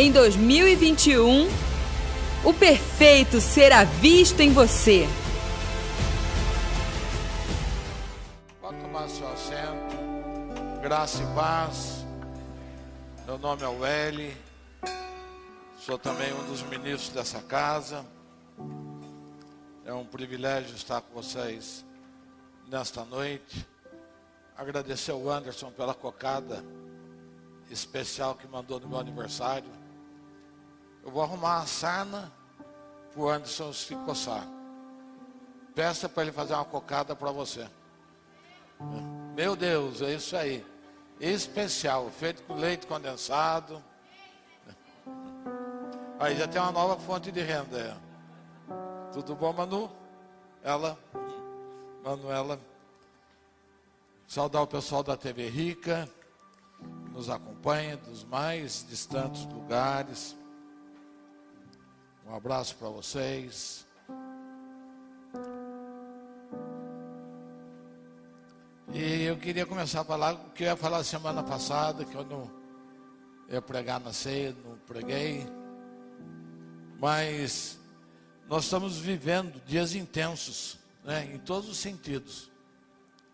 Em 2021, o perfeito será visto em você. Pode tomar seu assento. Graça e paz. Meu nome é Welly. Sou também um dos ministros dessa casa. É um privilégio estar com vocês nesta noite. Agradecer ao Anderson pela cocada especial que mandou no meu aniversário. Eu vou arrumar a sarna para o Anderson se coçar. Peça para ele fazer uma cocada para você. Meu Deus, é isso aí. Especial, feito com leite condensado. Aí já tem uma nova fonte de renda. É. Tudo bom, Manu? Ela, Manuela. Saudar o pessoal da TV Rica, que nos acompanha dos mais distantes lugares. Um abraço para vocês. E eu queria começar a falar o que eu ia falar semana passada, que eu não ia pregar na ceia, não preguei. Mas nós estamos vivendo dias intensos, né, em todos os sentidos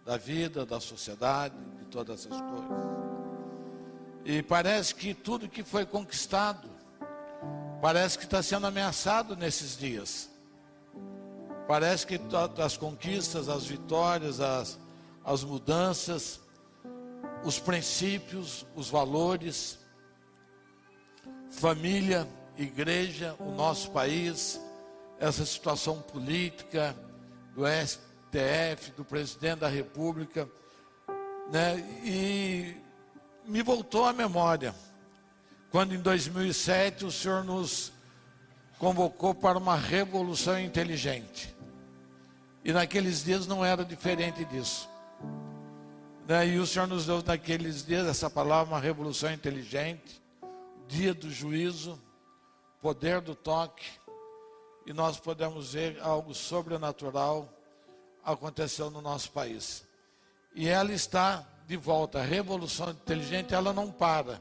da vida, da sociedade, de todas essas coisas. E parece que tudo que foi conquistado parece que está sendo ameaçado nesses dias. Parece que as conquistas, as vitórias, as, as mudanças, os princípios, os valores, família, igreja, o nosso país, essa situação política do STF, do presidente da República, né? E me voltou à memória quando em 2007 o Senhor nos convocou para uma revolução inteligente. E naqueles dias não era diferente disso. Né? E o Senhor nos deu naqueles dias essa palavra, uma revolução inteligente, dia do juízo, poder do toque, e nós podemos ver algo sobrenatural aconteceu no nosso país. E ela está de volta. A revolução inteligente, ela não para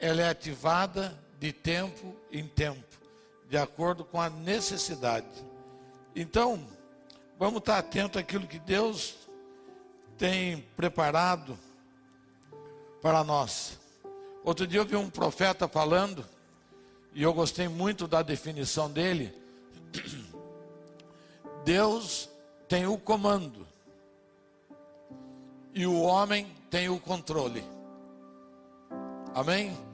ela é ativada de tempo em tempo, de acordo com a necessidade. Então, vamos estar atento àquilo que Deus tem preparado para nós. Outro dia eu vi um profeta falando, e eu gostei muito da definição dele. Deus tem o comando, e o homem tem o controle. Amém?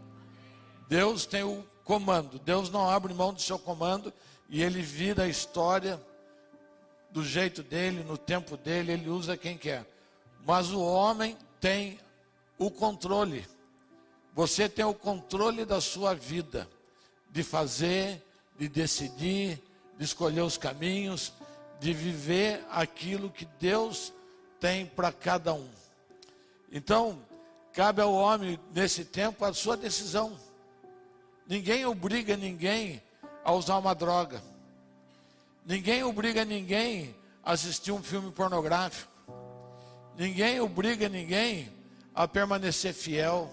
Deus tem o comando. Deus não abre mão do seu comando e ele vira a história do jeito dele, no tempo dele, ele usa quem quer. Mas o homem tem o controle. Você tem o controle da sua vida, de fazer, de decidir, de escolher os caminhos, de viver aquilo que Deus tem para cada um. Então, cabe ao homem, nesse tempo, a sua decisão. Ninguém obriga ninguém a usar uma droga. Ninguém obriga ninguém a assistir um filme pornográfico. Ninguém obriga ninguém a permanecer fiel.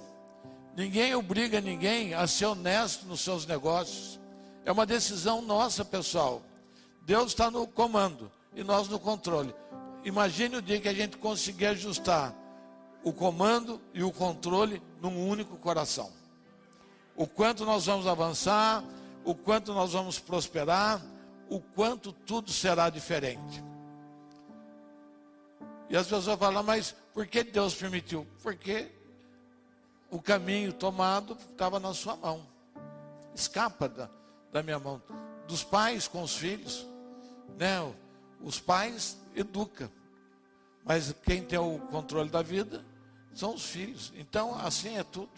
Ninguém obriga ninguém a ser honesto nos seus negócios. É uma decisão nossa, pessoal. Deus está no comando e nós no controle. Imagine o dia que a gente conseguir ajustar o comando e o controle num único coração o quanto nós vamos avançar, o quanto nós vamos prosperar, o quanto tudo será diferente. E as pessoas falam, mas por que Deus permitiu? Porque o caminho tomado estava na sua mão. Escapa da, da minha mão. Dos pais com os filhos. Né? Os pais educam. Mas quem tem o controle da vida são os filhos. Então, assim é tudo.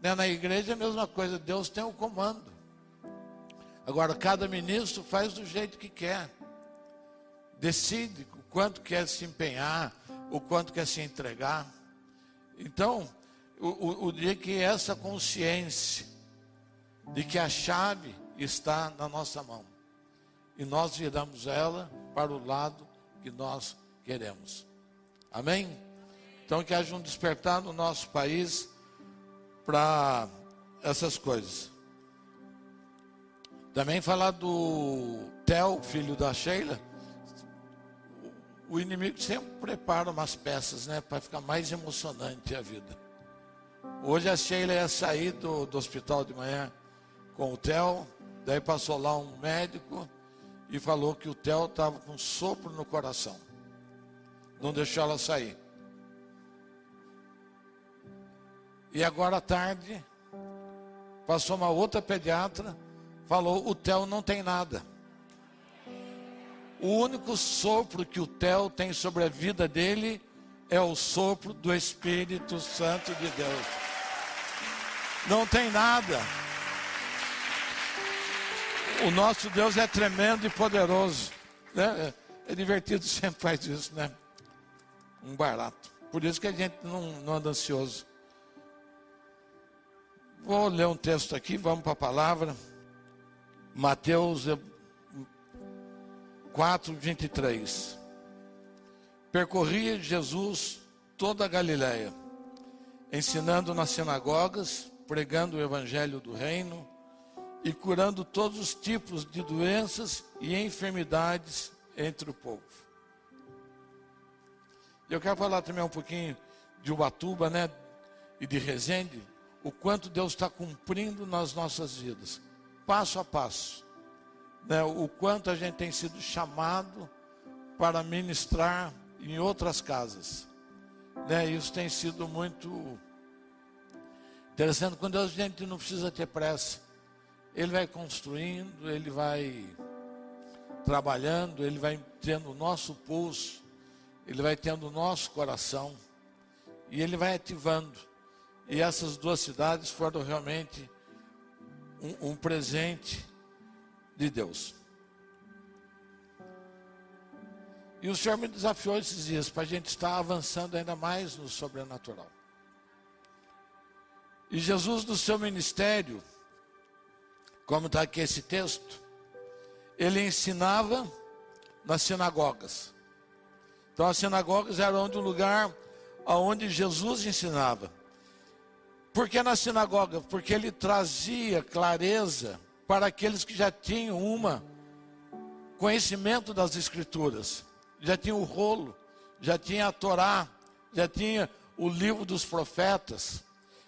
Né, na igreja é a mesma coisa, Deus tem o comando. Agora, cada ministro faz do jeito que quer. Decide o quanto quer se empenhar, o quanto quer se entregar. Então, o, o, dia que essa consciência de que a chave está na nossa mão e nós viramos ela para o lado que nós queremos. Amém? Então, que haja um despertar no nosso país para essas coisas. Também falar do Theo, filho da Sheila. O inimigo sempre prepara umas peças, né? Para ficar mais emocionante a vida. Hoje a Sheila ia sair do, do hospital de manhã com o Theo. Daí passou lá um médico e falou que o Theo estava com sopro no coração. Não deixou ela sair. E agora à tarde, passou uma outra pediatra, falou: o Theo não tem nada. O único sopro que o Theo tem sobre a vida dele é o sopro do Espírito Santo de Deus. Não tem nada. O nosso Deus é tremendo e poderoso. Né? É divertido, sempre faz isso, né? Um barato. Por isso que a gente não, não anda ansioso. Vou ler um texto aqui, vamos para a palavra. Mateus 4, 23. Percorria Jesus toda a Galiléia, ensinando nas sinagogas, pregando o evangelho do reino e curando todos os tipos de doenças e enfermidades entre o povo. Eu quero falar também um pouquinho de Ubatuba, né, e de Resende, o quanto Deus está cumprindo nas nossas vidas, passo a passo. Né, o quanto a gente tem sido chamado para ministrar em outras casas. Né, isso tem sido muito interessante. Quando a gente não precisa ter pressa, ele vai construindo, ele vai trabalhando, ele vai tendo o nosso pulso, ele vai tendo o nosso coração e ele vai ativando. E essas duas cidades foram realmente um, um presente de Deus. E o Senhor me desafiou esses dias para a gente estar avançando ainda mais no sobrenatural. E Jesus, no seu ministério, como está aqui esse texto, ele ensinava nas sinagogas. Então, as sinagogas eram onde o lugar onde Jesus ensinava. Por que na sinagoga? Porque ele trazia clareza para aqueles que já tinham uma conhecimento das escrituras, já tinham o rolo, já tinha a Torá, já tinha o livro dos profetas.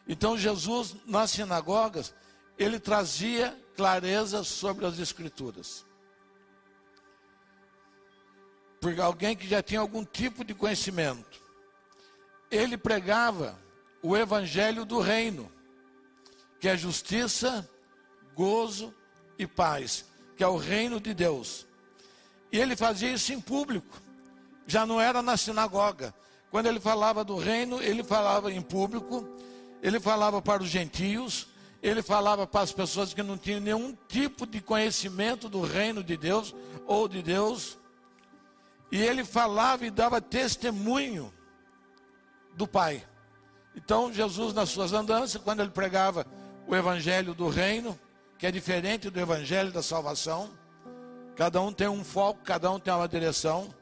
Então Jesus nas sinagogas, ele trazia clareza sobre as escrituras. Porque alguém que já tinha algum tipo de conhecimento. Ele pregava o evangelho do reino, que é justiça, gozo e paz, que é o reino de Deus. E ele fazia isso em público, já não era na sinagoga. Quando ele falava do reino, ele falava em público, ele falava para os gentios, ele falava para as pessoas que não tinham nenhum tipo de conhecimento do reino de Deus ou de Deus. E ele falava e dava testemunho do Pai. Então, Jesus, nas suas andanças, quando ele pregava o evangelho do reino, que é diferente do evangelho da salvação, cada um tem um foco, cada um tem uma direção.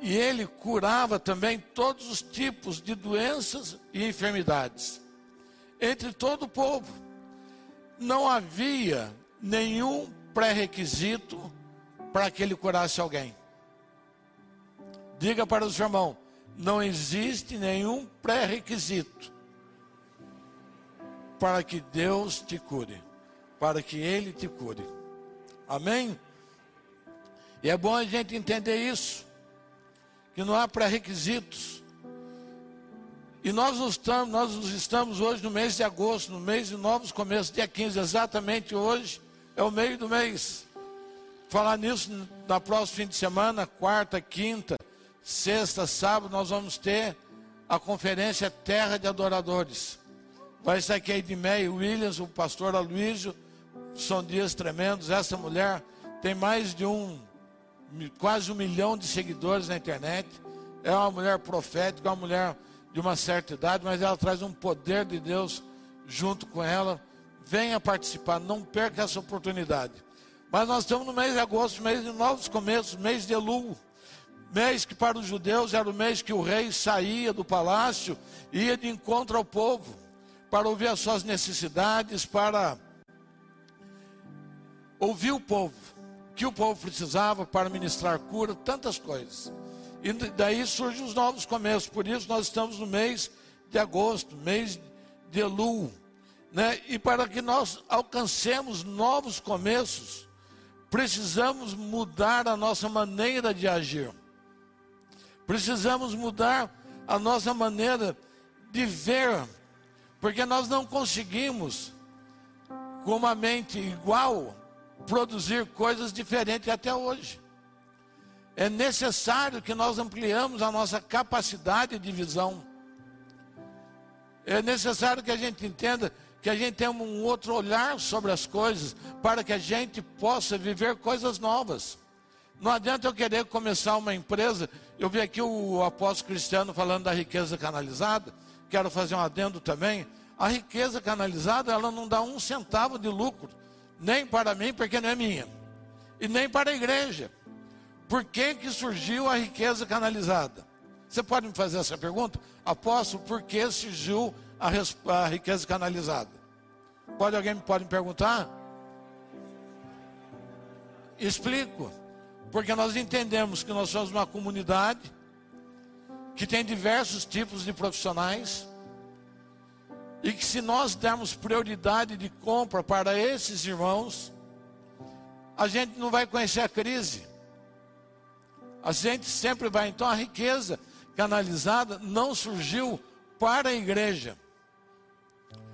E ele curava também todos os tipos de doenças e enfermidades entre todo o povo. Não havia nenhum pré-requisito para que ele curasse alguém. Diga para o seu irmão: não existe nenhum pré-requisito para que Deus te cure, para que Ele te cure. Amém? E é bom a gente entender isso, que não há pré-requisitos. E nós estamos, nós estamos hoje no mês de agosto, no mês de novos começos, dia 15, exatamente hoje é o meio do mês. Falar nisso na próximo fim de semana, quarta, quinta, sexta, sábado, nós vamos ter a conferência Terra de Adoradores. Vai estar aqui a Edmeia Williams, o pastor Aloysio, são dias tremendos. Essa mulher tem mais de um, quase um milhão de seguidores na internet. É uma mulher profética, uma mulher de uma certa idade, mas ela traz um poder de Deus junto com ela. Venha participar, não perca essa oportunidade. Mas nós estamos no mês de agosto, mês de novos começos, mês de Elul. Mês que para os judeus era o mês que o rei saía do palácio e ia de encontro ao povo para ouvir as suas necessidades, para ouvir o povo, que o povo precisava para ministrar cura, tantas coisas. E daí surgem os novos começos. Por isso nós estamos no mês de agosto, mês de Elu. Né? E para que nós alcancemos novos começos, precisamos mudar a nossa maneira de agir. Precisamos mudar a nossa maneira de ver, porque nós não conseguimos, com uma mente igual, produzir coisas diferentes até hoje. É necessário que nós ampliamos a nossa capacidade de visão. É necessário que a gente entenda que a gente tenha um outro olhar sobre as coisas, para que a gente possa viver coisas novas. Não adianta eu querer começar uma empresa. Eu vi aqui o apóstolo Cristiano falando da riqueza canalizada. Quero fazer um adendo também. A riqueza canalizada, ela não dá um centavo de lucro, nem para mim, porque não é minha, e nem para a igreja. Por que, que surgiu a riqueza canalizada? Você pode me fazer essa pergunta? Apóstolo, por que surgiu a, a riqueza canalizada? Pode alguém pode me perguntar? Explico. Porque nós entendemos que nós somos uma comunidade que tem diversos tipos de profissionais e que se nós dermos prioridade de compra para esses irmãos, a gente não vai conhecer a crise. A gente sempre vai. Então a riqueza canalizada não surgiu para a igreja.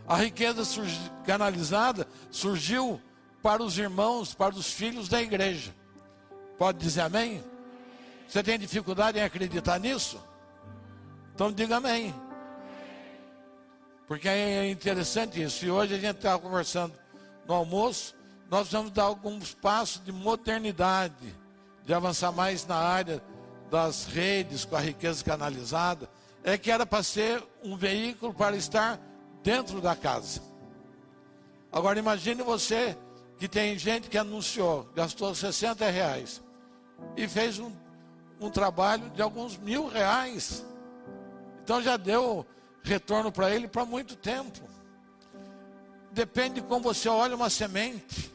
A riqueza surgi, canalizada surgiu para os irmãos, para os filhos da igreja. Pode dizer amém? Você tem dificuldade em acreditar nisso? Então diga amém. Porque é interessante isso. E hoje a gente estava conversando no almoço, nós precisamos dar alguns passos de modernidade, de avançar mais na área das redes com a riqueza canalizada. É que era para ser um veículo para estar dentro da casa. Agora imagine você que tem gente que anunciou, gastou 60 reais e fez um, um trabalho de alguns mil reais. Então já deu retorno para ele para muito tempo. Depende de como você olha uma semente.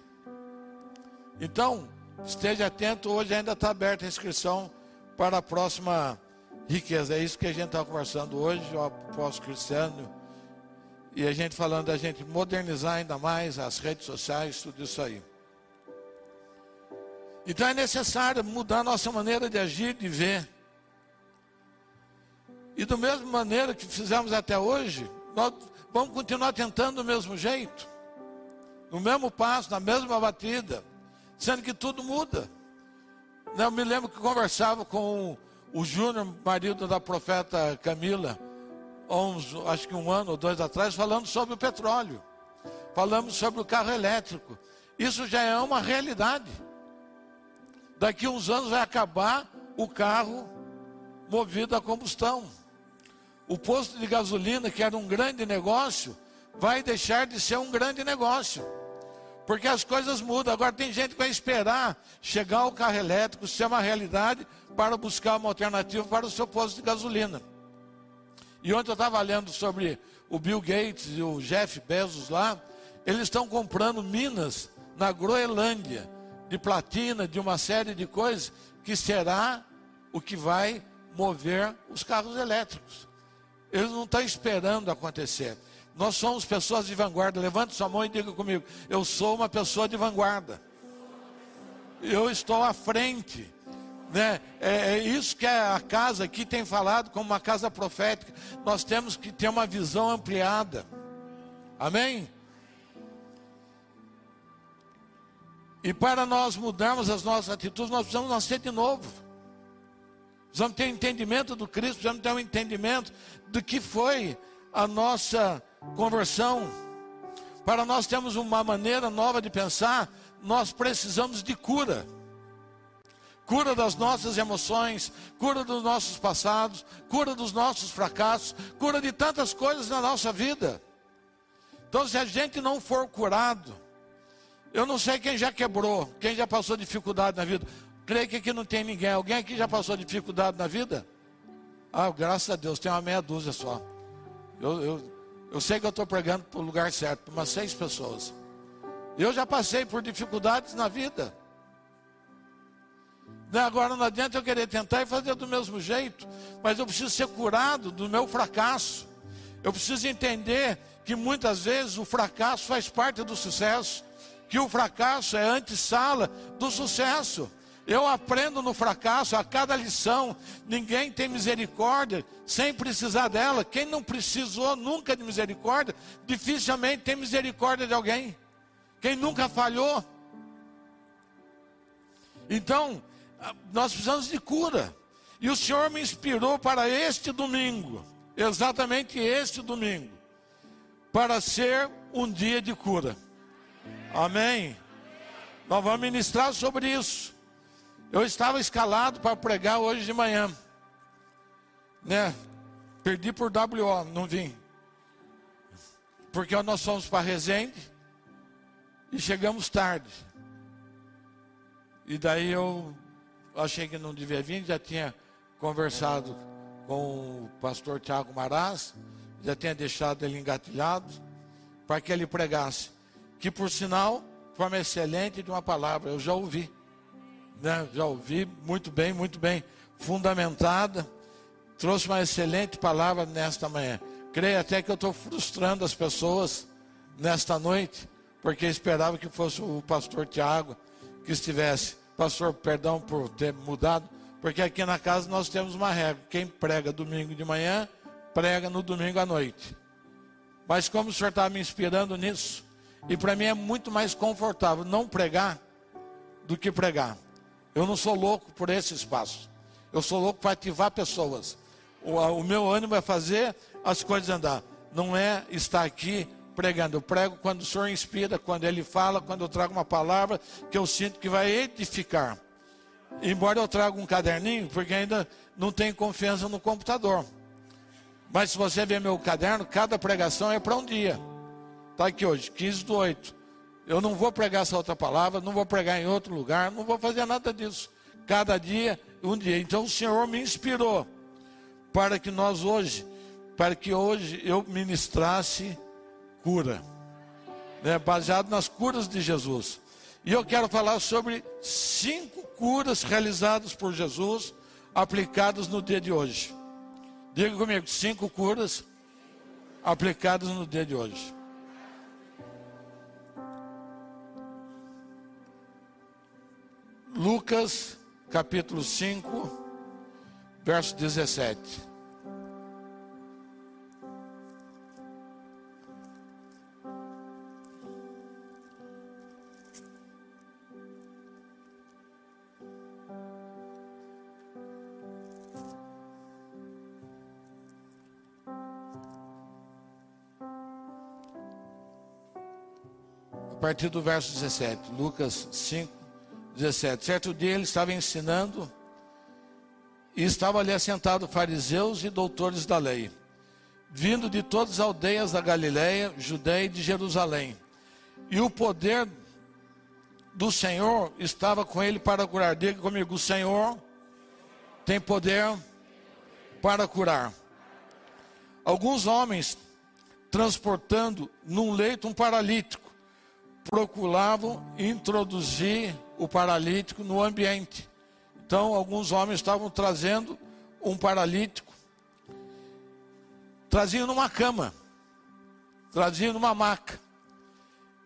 Então, esteja atento, hoje ainda está aberta a inscrição para a próxima riqueza. É isso que a gente está conversando hoje, o apóstolo Cristiano. E a gente falando da gente modernizar ainda mais as redes sociais, tudo isso aí. Então é necessário mudar nossa maneira de agir, de ver. E da mesma maneira que fizemos até hoje, nós vamos continuar tentando do mesmo jeito, no mesmo passo, na mesma batida, sendo que tudo muda. Né, eu me lembro que conversava com o Júnior, marido da profeta Camila, uns, acho que um ano ou dois atrás, falando sobre o petróleo. Falamos sobre o carro elétrico. Isso já é uma realidade. Daqui a uns anos vai acabar o carro movido a combustão. O posto de gasolina, que era um grande negócio, vai deixar de ser um grande negócio. Porque as coisas mudam. Agora tem gente que vai esperar chegar o carro elétrico ser uma realidade para buscar uma alternativa para o seu posto de gasolina. E ontem eu estava lendo sobre o Bill Gates e o Jeff Bezos lá. Eles estão comprando minas na Groenlândia de platina, de uma série de coisas, que será o que vai mover os carros elétricos. Eles não estão esperando acontecer. Nós somos pessoas de vanguarda. Levante sua mão e diga comigo: Eu sou uma pessoa de vanguarda. Eu estou à frente. Né? É, é isso que a casa aqui tem falado como uma casa profética. Nós temos que ter uma visão ampliada. Amém? E para nós mudarmos as nossas atitudes, nós precisamos nascer de novo. Precisamos ter entendimento do Cristo, precisamos ter um entendimento do que foi a nossa conversão. Para nós termos uma maneira nova de pensar, nós precisamos de cura. Cura das nossas emoções, cura dos nossos passados, cura dos nossos fracassos, cura de tantas coisas na nossa vida. Então, se a gente não for curado, eu não sei quem já quebrou, quem já passou dificuldade na vida. Creio que aqui não tem ninguém. Alguém aqui já passou dificuldade na vida? Ah, graças a Deus, tem uma meia dúzia só. Eu, eu, eu sei que eu estou pregando para o lugar certo, para umas seis pessoas. Eu já passei por dificuldades na vida. Né, agora não adianta eu querer tentar e fazer do mesmo jeito, mas eu preciso ser curado do meu fracasso. Eu preciso entender que muitas vezes o fracasso faz parte do sucesso, que o fracasso é antessala do sucesso. Eu aprendo no fracasso a cada lição. Ninguém tem misericórdia sem precisar dela. Quem não precisou nunca de misericórdia, dificilmente tem misericórdia de alguém. Quem nunca falhou. Então, nós precisamos de cura. E o Senhor me inspirou para este domingo, exatamente este domingo, para ser um dia de cura. Amém? Nós vamos ministrar sobre isso. Eu estava escalado para pregar hoje de manhã, né? Perdi por WO, não vim. Porque nós fomos para Resende e chegamos tarde. E daí eu achei que não devia vir, já tinha conversado com o pastor Tiago Maraz, já tinha deixado ele engatilhado, para que ele pregasse. Que por sinal, forma excelente de uma palavra, eu já ouvi. Né? Já ouvi muito bem, muito bem fundamentada. Trouxe uma excelente palavra nesta manhã. Creio até que eu estou frustrando as pessoas nesta noite, porque esperava que fosse o pastor Tiago que estivesse. Pastor, perdão por ter mudado, porque aqui na casa nós temos uma regra: quem prega domingo de manhã, prega no domingo à noite. Mas como o senhor está me inspirando nisso, e para mim é muito mais confortável não pregar do que pregar. Eu não sou louco por esse espaço. Eu sou louco para ativar pessoas. O, o meu ânimo é fazer as coisas andar. Não é estar aqui pregando. Eu prego quando o Senhor inspira, quando Ele fala, quando eu trago uma palavra que eu sinto que vai edificar. Embora eu traga um caderninho, porque ainda não tenho confiança no computador. Mas se você ver meu caderno, cada pregação é para um dia. Está aqui hoje, 15 do 8. Eu não vou pregar essa outra palavra, não vou pregar em outro lugar, não vou fazer nada disso. Cada dia, um dia. Então o Senhor me inspirou para que nós hoje, para que hoje eu ministrasse cura, né, baseado nas curas de Jesus. E eu quero falar sobre cinco curas realizadas por Jesus, aplicadas no dia de hoje. Diga comigo, cinco curas aplicadas no dia de hoje. Lucas capítulo 5, verso 17. partir do verso 17, Lucas 5, 17. Certo dia ele estava ensinando e estava ali assentado fariseus e doutores da lei, vindo de todas as aldeias da Galiléia, Judéia e de Jerusalém. E o poder do Senhor estava com ele para curar. Diga comigo, o Senhor tem poder para curar. Alguns homens transportando num leito um paralítico procuravam introduzir o paralítico no ambiente. Então, alguns homens estavam trazendo um paralítico, traziam numa cama, traziam numa maca.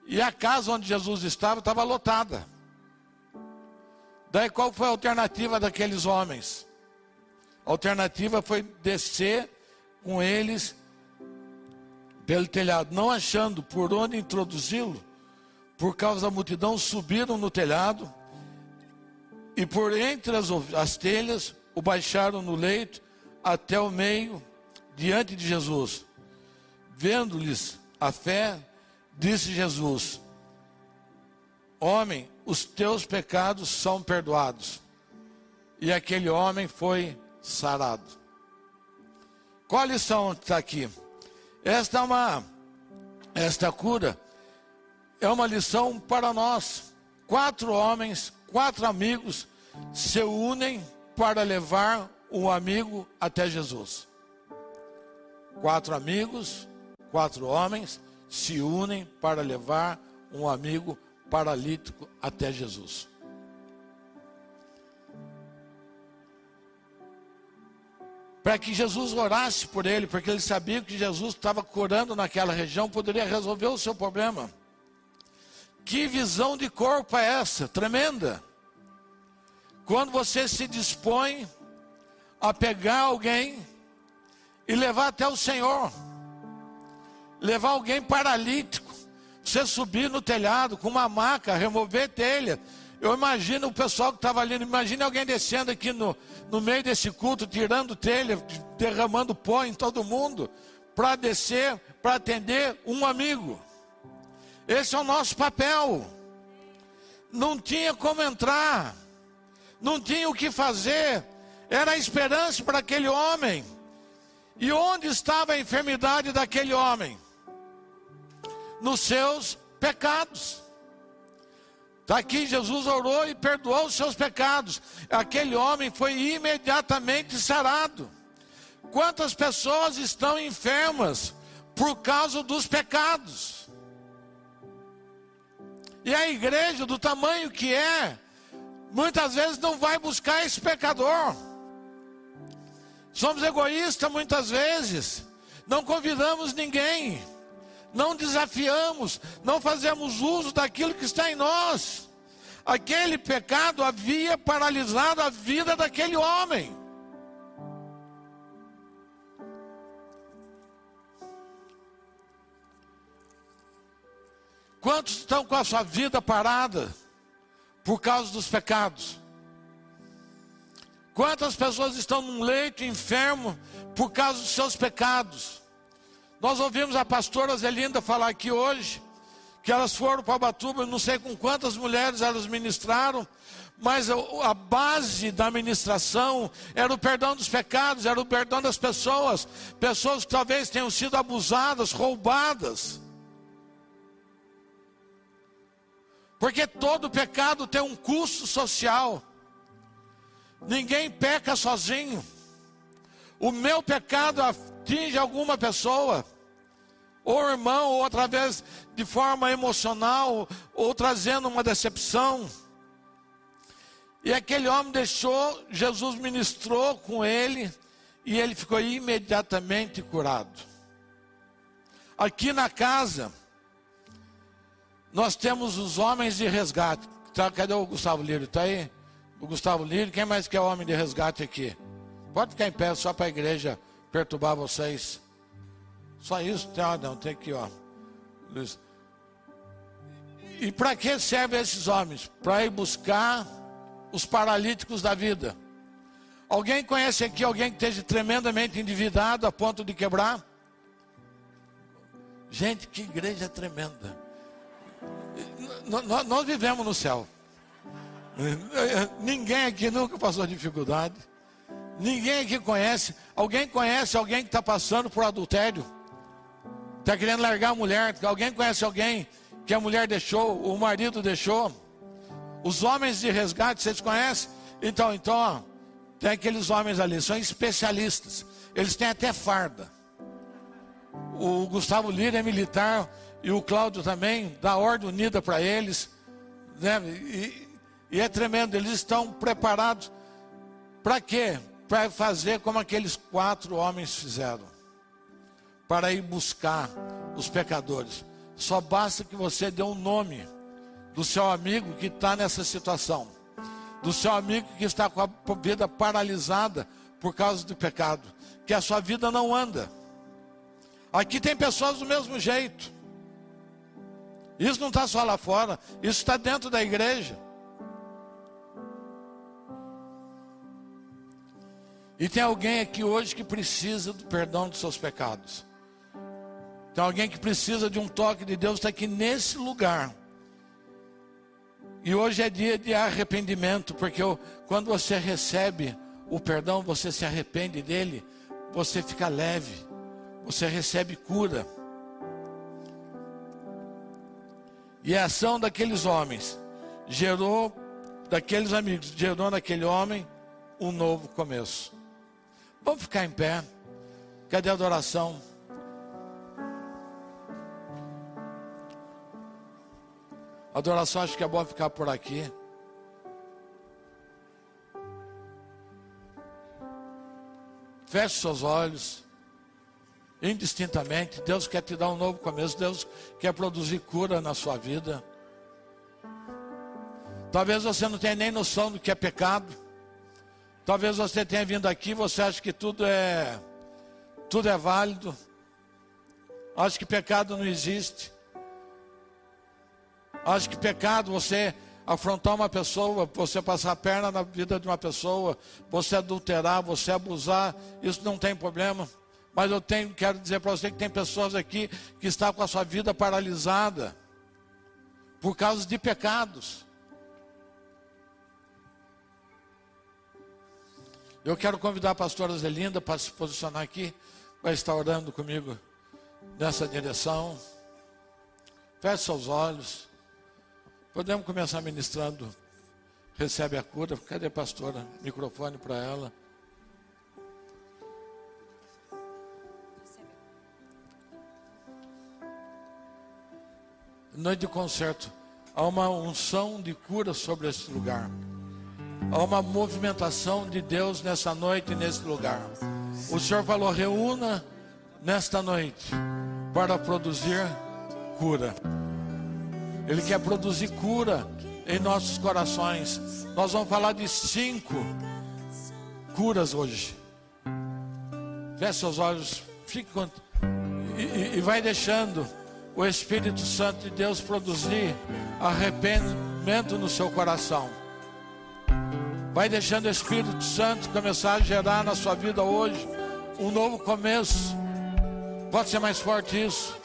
E a casa onde Jesus estava estava lotada. Daí qual foi a alternativa daqueles homens? A alternativa foi descer com eles pelo telhado, não achando por onde introduzi-lo por causa da multidão, subiram no telhado e por entre as, as telhas o baixaram no leito até o meio, diante de Jesus. Vendo-lhes a fé, disse Jesus: Homem, os teus pecados são perdoados. E aquele homem foi sarado. Qual a lição está aqui? Esta é uma, esta cura é uma lição para nós. Quatro homens, quatro amigos se unem para levar um amigo até Jesus. Quatro amigos, quatro homens se unem para levar um amigo paralítico até Jesus. Para que Jesus orasse por ele, porque ele sabia que Jesus estava curando naquela região, poderia resolver o seu problema. Que visão de corpo é essa? Tremenda. Quando você se dispõe a pegar alguém e levar até o Senhor, levar alguém paralítico, você subir no telhado com uma maca, remover telha. Eu imagino o pessoal que estava ali, imagine alguém descendo aqui no, no meio desse culto, tirando telha, derramando pó em todo mundo, para descer, para atender um amigo. Esse é o nosso papel. Não tinha como entrar, não tinha o que fazer, era a esperança para aquele homem. E onde estava a enfermidade daquele homem? Nos seus pecados. Está aqui, Jesus orou e perdoou os seus pecados. Aquele homem foi imediatamente sarado. Quantas pessoas estão enfermas por causa dos pecados? E a igreja, do tamanho que é, muitas vezes não vai buscar esse pecador. Somos egoístas muitas vezes, não convidamos ninguém, não desafiamos, não fazemos uso daquilo que está em nós. Aquele pecado havia paralisado a vida daquele homem. Quantos estão com a sua vida parada por causa dos pecados? Quantas pessoas estão num leito enfermo por causa dos seus pecados? Nós ouvimos a pastora Zelinda falar aqui hoje que elas foram para Batuba, não sei com quantas mulheres elas ministraram, mas a base da ministração era o perdão dos pecados, era o perdão das pessoas, pessoas que talvez tenham sido abusadas, roubadas. Porque todo pecado tem um custo social. Ninguém peca sozinho. O meu pecado atinge alguma pessoa, ou irmão, ou através de forma emocional, ou trazendo uma decepção. E aquele homem deixou, Jesus ministrou com ele, e ele ficou imediatamente curado. Aqui na casa, nós temos os homens de resgate. Tá, cadê o Gustavo Lírio? Está aí? o Gustavo Lírio. Quem mais quer homem de resgate aqui? Pode ficar em pé só para a igreja perturbar vocês. Só isso? Tem, ah, não, tem aqui, ó. E para que servem esses homens? Para ir buscar os paralíticos da vida. Alguém conhece aqui alguém que esteja tremendamente endividado a ponto de quebrar? Gente, que igreja tremenda. Nós vivemos no céu. Ninguém aqui nunca passou dificuldade. Ninguém aqui conhece. Alguém conhece alguém que está passando por adultério? Está querendo largar a mulher? Alguém conhece alguém que a mulher deixou, o marido deixou? Os homens de resgate, vocês conhecem? Então, então, ó, tem aqueles homens ali, são especialistas. Eles têm até farda. O Gustavo Lira é militar e o Cláudio também, dá ordem unida para eles. Né? E, e é tremendo, eles estão preparados para quê? Para fazer como aqueles quatro homens fizeram. Para ir buscar os pecadores. Só basta que você dê um nome do seu amigo que está nessa situação. Do seu amigo que está com a vida paralisada por causa do pecado. Que a sua vida não anda. Aqui tem pessoas do mesmo jeito. Isso não está só lá fora, isso está dentro da igreja. E tem alguém aqui hoje que precisa do perdão dos seus pecados. Tem alguém que precisa de um toque de Deus, está aqui nesse lugar. E hoje é dia de arrependimento, porque quando você recebe o perdão, você se arrepende dele, você fica leve, você recebe cura. E a ação daqueles homens gerou, daqueles amigos, gerou naquele homem um novo começo. Vamos ficar em pé. Cadê a adoração? Adoração acho que é bom ficar por aqui. Feche seus olhos. Indistintamente, Deus quer te dar um novo começo, Deus quer produzir cura na sua vida. Talvez você não tenha nem noção do que é pecado. Talvez você tenha vindo aqui, você acha que tudo é tudo é válido. Acha que pecado não existe. Acha que pecado você afrontar uma pessoa, você passar a perna na vida de uma pessoa, você adulterar, você abusar, isso não tem problema. Mas eu tenho, quero dizer para você que tem pessoas aqui que estão com a sua vida paralisada por causa de pecados. Eu quero convidar a pastora Zelinda para se posicionar aqui, vai estar orando comigo nessa direção. Feche seus olhos. Podemos começar ministrando. Recebe a cura. Cadê a pastora? Microfone para ela. Noite de concerto. Há uma unção de cura sobre esse lugar. Há uma movimentação de Deus nessa noite, nesse lugar. O Senhor falou: reúna nesta noite para produzir cura. Ele quer produzir cura em nossos corações. Nós vamos falar de cinco curas hoje. Feche seus olhos, fique e, e, e vai deixando o Espírito Santo de Deus produzir arrependimento no seu coração. Vai deixando o Espírito Santo começar a gerar na sua vida hoje um novo começo. Pode ser mais forte isso.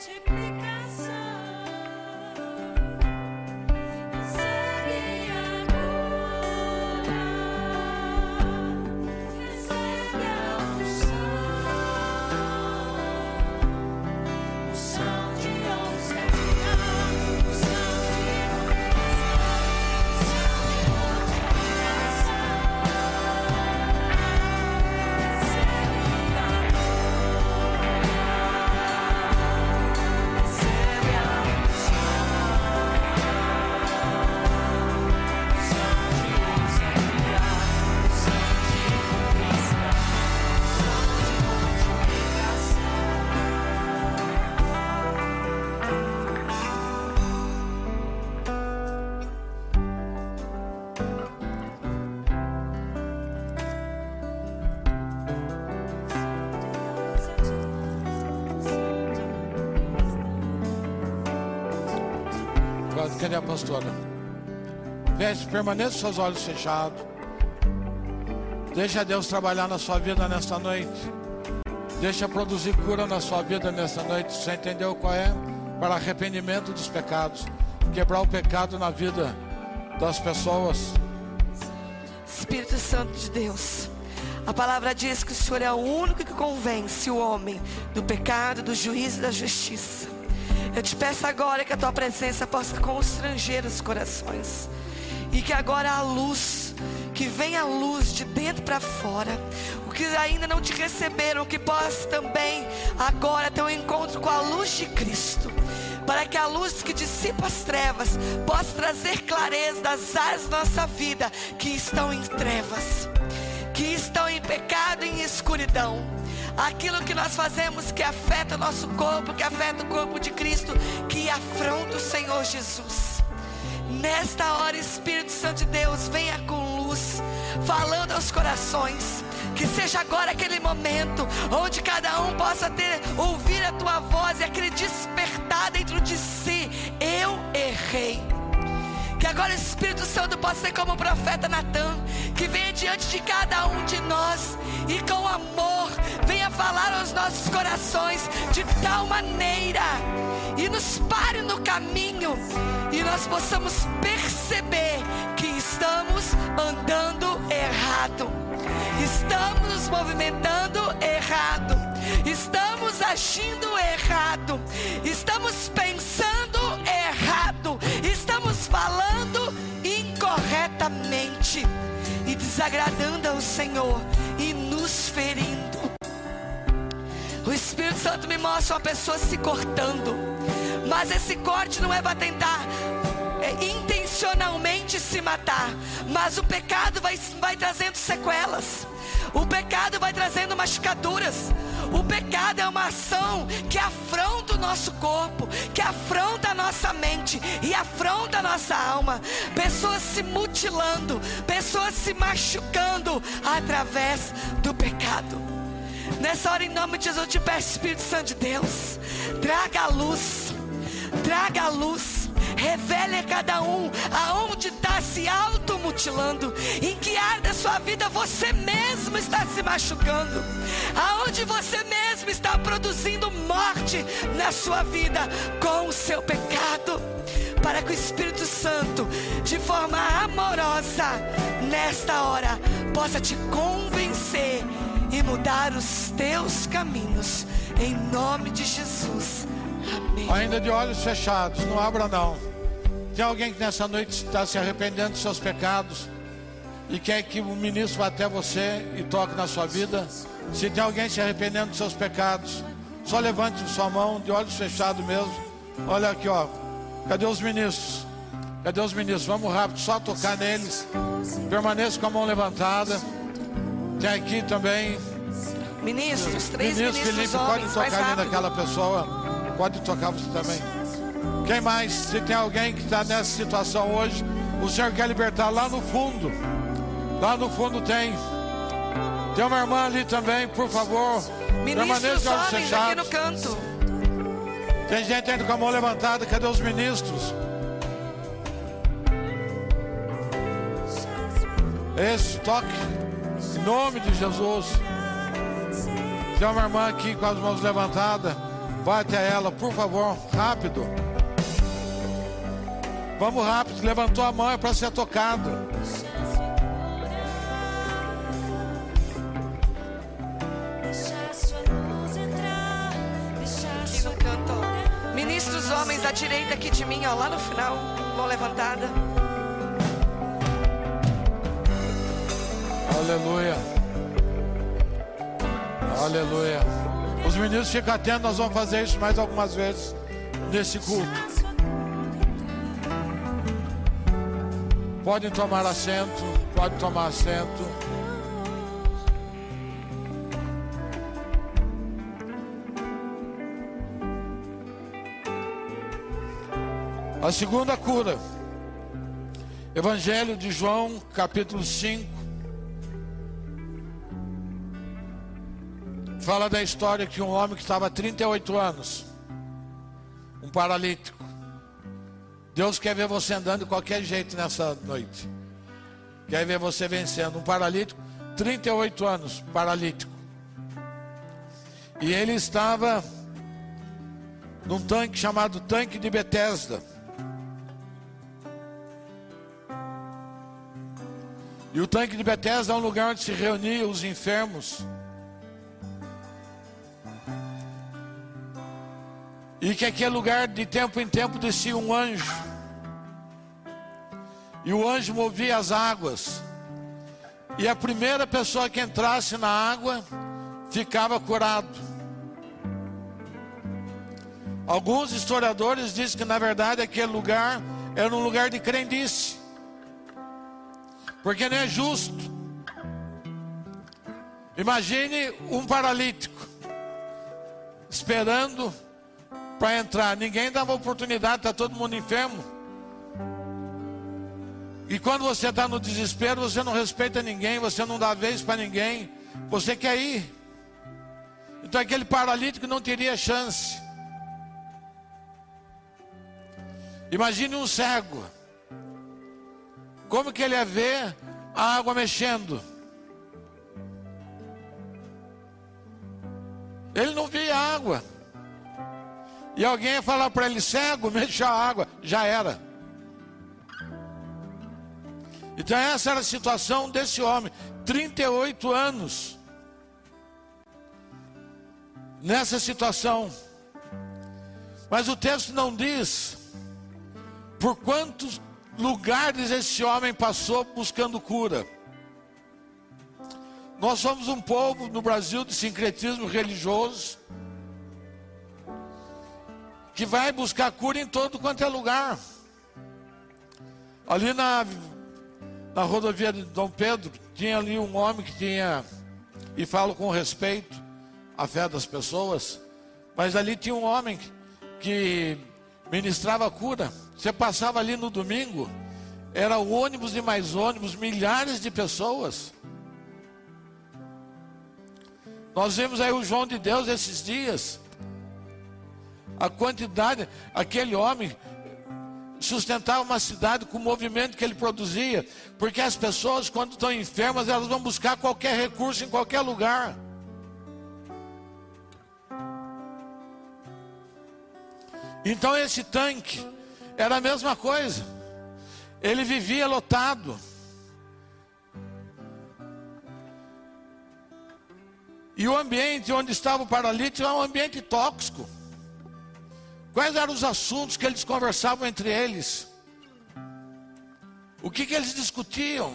Permaneça seus olhos fechados. Deixa Deus trabalhar na sua vida nesta noite. Deixa produzir cura na sua vida nesta noite. Você entendeu qual é? Para arrependimento dos pecados. Quebrar o pecado na vida das pessoas. Espírito Santo de Deus. A palavra diz que o Senhor é o único que convence o homem do pecado, do juízo e da justiça. Eu te peço agora que a tua presença possa constranger os corações. E que agora a luz, que venha a luz de dentro para fora. O que ainda não te receberam, que possa também agora ter um encontro com a luz de Cristo. Para que a luz que dissipa as trevas possa trazer clareza das áreas da nossa vida que estão em trevas, que estão em pecado e em escuridão aquilo que nós fazemos que afeta o nosso corpo, que afeta o corpo de Cristo, que afronta o Senhor Jesus. Nesta hora, Espírito Santo de Deus, venha com luz, falando aos corações. Que seja agora aquele momento onde cada um possa ter ouvir a tua voz e aquele despertar dentro de si. Eu errei. Que agora o Espírito Santo possa ser como o profeta Natan, que venha diante de cada um de nós e com amor venha falar aos nossos corações de tal maneira. E nos pare no caminho e nós possamos perceber que estamos andando errado, estamos nos movimentando errado, estamos agindo errado, estamos pensando desagradando ao Senhor e nos ferindo. O Espírito Santo me mostra uma pessoa se cortando, mas esse corte não é para tentar é, emocionalmente se matar, mas o pecado vai, vai trazendo sequelas. O pecado vai trazendo machucaduras. O pecado é uma ação que afronta o nosso corpo, que afronta a nossa mente e afronta a nossa alma. Pessoas se mutilando, pessoas se machucando através do pecado. Nessa hora, em nome de Jesus, eu te peço, Espírito Santo de Deus, traga a luz, traga a luz Revele a cada um aonde está se automutilando, em que área da sua vida você mesmo está se machucando, aonde você mesmo está produzindo morte na sua vida com o seu pecado, para que o Espírito Santo, de forma amorosa, nesta hora, possa te convencer e mudar os teus caminhos, em nome de Jesus. Amém. Ainda de olhos fechados, não abra não. Tem alguém que nessa noite está se arrependendo dos seus pecados e quer que o ministro vá até você e toque na sua vida? Se tem alguém se arrependendo dos seus pecados, só levante sua mão, de olhos fechados mesmo. Olha aqui, ó. Cadê os ministros? Cadê os ministros? Vamos rápido, só tocar neles. Permaneça com a mão levantada. Tem aqui também. Ministros, três Ministro ministros Felipe, homens, pode tocar ali naquela pessoa. Pode tocar você também. Quem mais? Se tem alguém que está nessa situação hoje, o Senhor quer libertar lá no fundo. Lá no fundo tem. Tem uma irmã ali também, por favor. Ministros Permaneça homens aqui no canto. Tem gente ainda com a mão levantada. Cadê os ministros? Esse toque. Em nome de Jesus. Tem uma irmã aqui com as mãos levantadas. Vai até ela, por favor, rápido. Vamos rápido. Levantou a mão é para ser tocado. Aqui no canto, ó. Ministros homens à direita aqui de mim, ó, lá no final, mão levantada. Aleluia. Aleluia. Os meninos ficam atentos, nós vamos fazer isso mais algumas vezes nesse culto. Podem tomar assento, pode tomar assento. A segunda cura. Evangelho de João, capítulo 5. Fala da história que um homem que estava há 38 anos, um paralítico. Deus quer ver você andando de qualquer jeito nessa noite. Quer ver você vencendo. Um paralítico, 38 anos, paralítico. E ele estava num tanque chamado Tanque de Betesda. E o tanque de Betesda é um lugar onde se reuniam os enfermos. E que aquele lugar de tempo em tempo descia um anjo. E o anjo movia as águas. E a primeira pessoa que entrasse na água ficava curado. Alguns historiadores dizem que na verdade aquele lugar era um lugar de crendice. Porque não é justo. Imagine um paralítico esperando para entrar. Ninguém dava oportunidade, está todo mundo enfermo. E quando você está no desespero, você não respeita ninguém, você não dá vez para ninguém, você quer ir. Então aquele paralítico não teria chance. Imagine um cego. Como que ele ia ver a água mexendo? Ele não via água. E alguém ia falar para ele, cego, mexa a água. Já era. Então essa era a situação desse homem, 38 anos. Nessa situação. Mas o texto não diz por quantos lugares esse homem passou buscando cura. Nós somos um povo no Brasil de sincretismo religioso que vai buscar cura em todo quanto é lugar. Ali na, na rodovia de Dom Pedro, tinha ali um homem que tinha, e falo com respeito, a fé das pessoas, mas ali tinha um homem que ministrava cura. Você passava ali no domingo, era ônibus e mais ônibus, milhares de pessoas. Nós vimos aí o João de Deus esses dias. A quantidade, aquele homem sustentava uma cidade com o movimento que ele produzia, porque as pessoas, quando estão enfermas, elas vão buscar qualquer recurso em qualquer lugar. Então esse tanque era a mesma coisa. Ele vivia lotado. E o ambiente onde estava o paralítico era um ambiente tóxico. Quais eram os assuntos que eles conversavam entre eles? O que, que eles discutiam?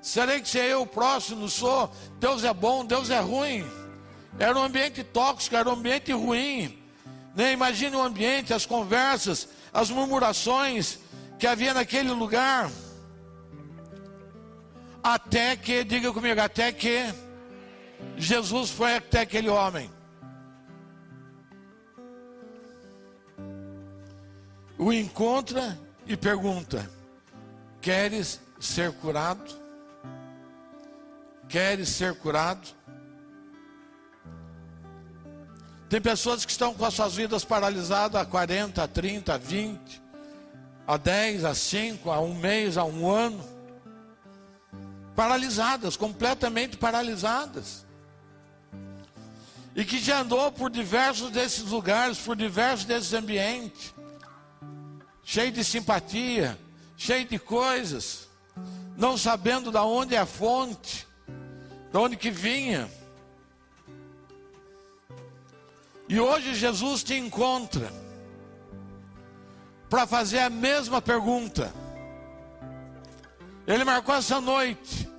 Serei que ser eu o próximo? Sou? Deus é bom, Deus é ruim. Era um ambiente tóxico, era um ambiente ruim. Nem imagine o ambiente, as conversas, as murmurações que havia naquele lugar. Até que, diga comigo, até que Jesus foi até aquele homem. O encontra e pergunta: Queres ser curado? Queres ser curado? Tem pessoas que estão com as suas vidas paralisadas há 40, há 30, há 20, há 10, há 5, há um mês, há um ano. Paralisadas, completamente paralisadas. E que já andou por diversos desses lugares, por diversos desses ambientes, cheio de simpatia, cheio de coisas, não sabendo de onde é a fonte, de onde que vinha. E hoje Jesus te encontra para fazer a mesma pergunta. Ele marcou essa noite.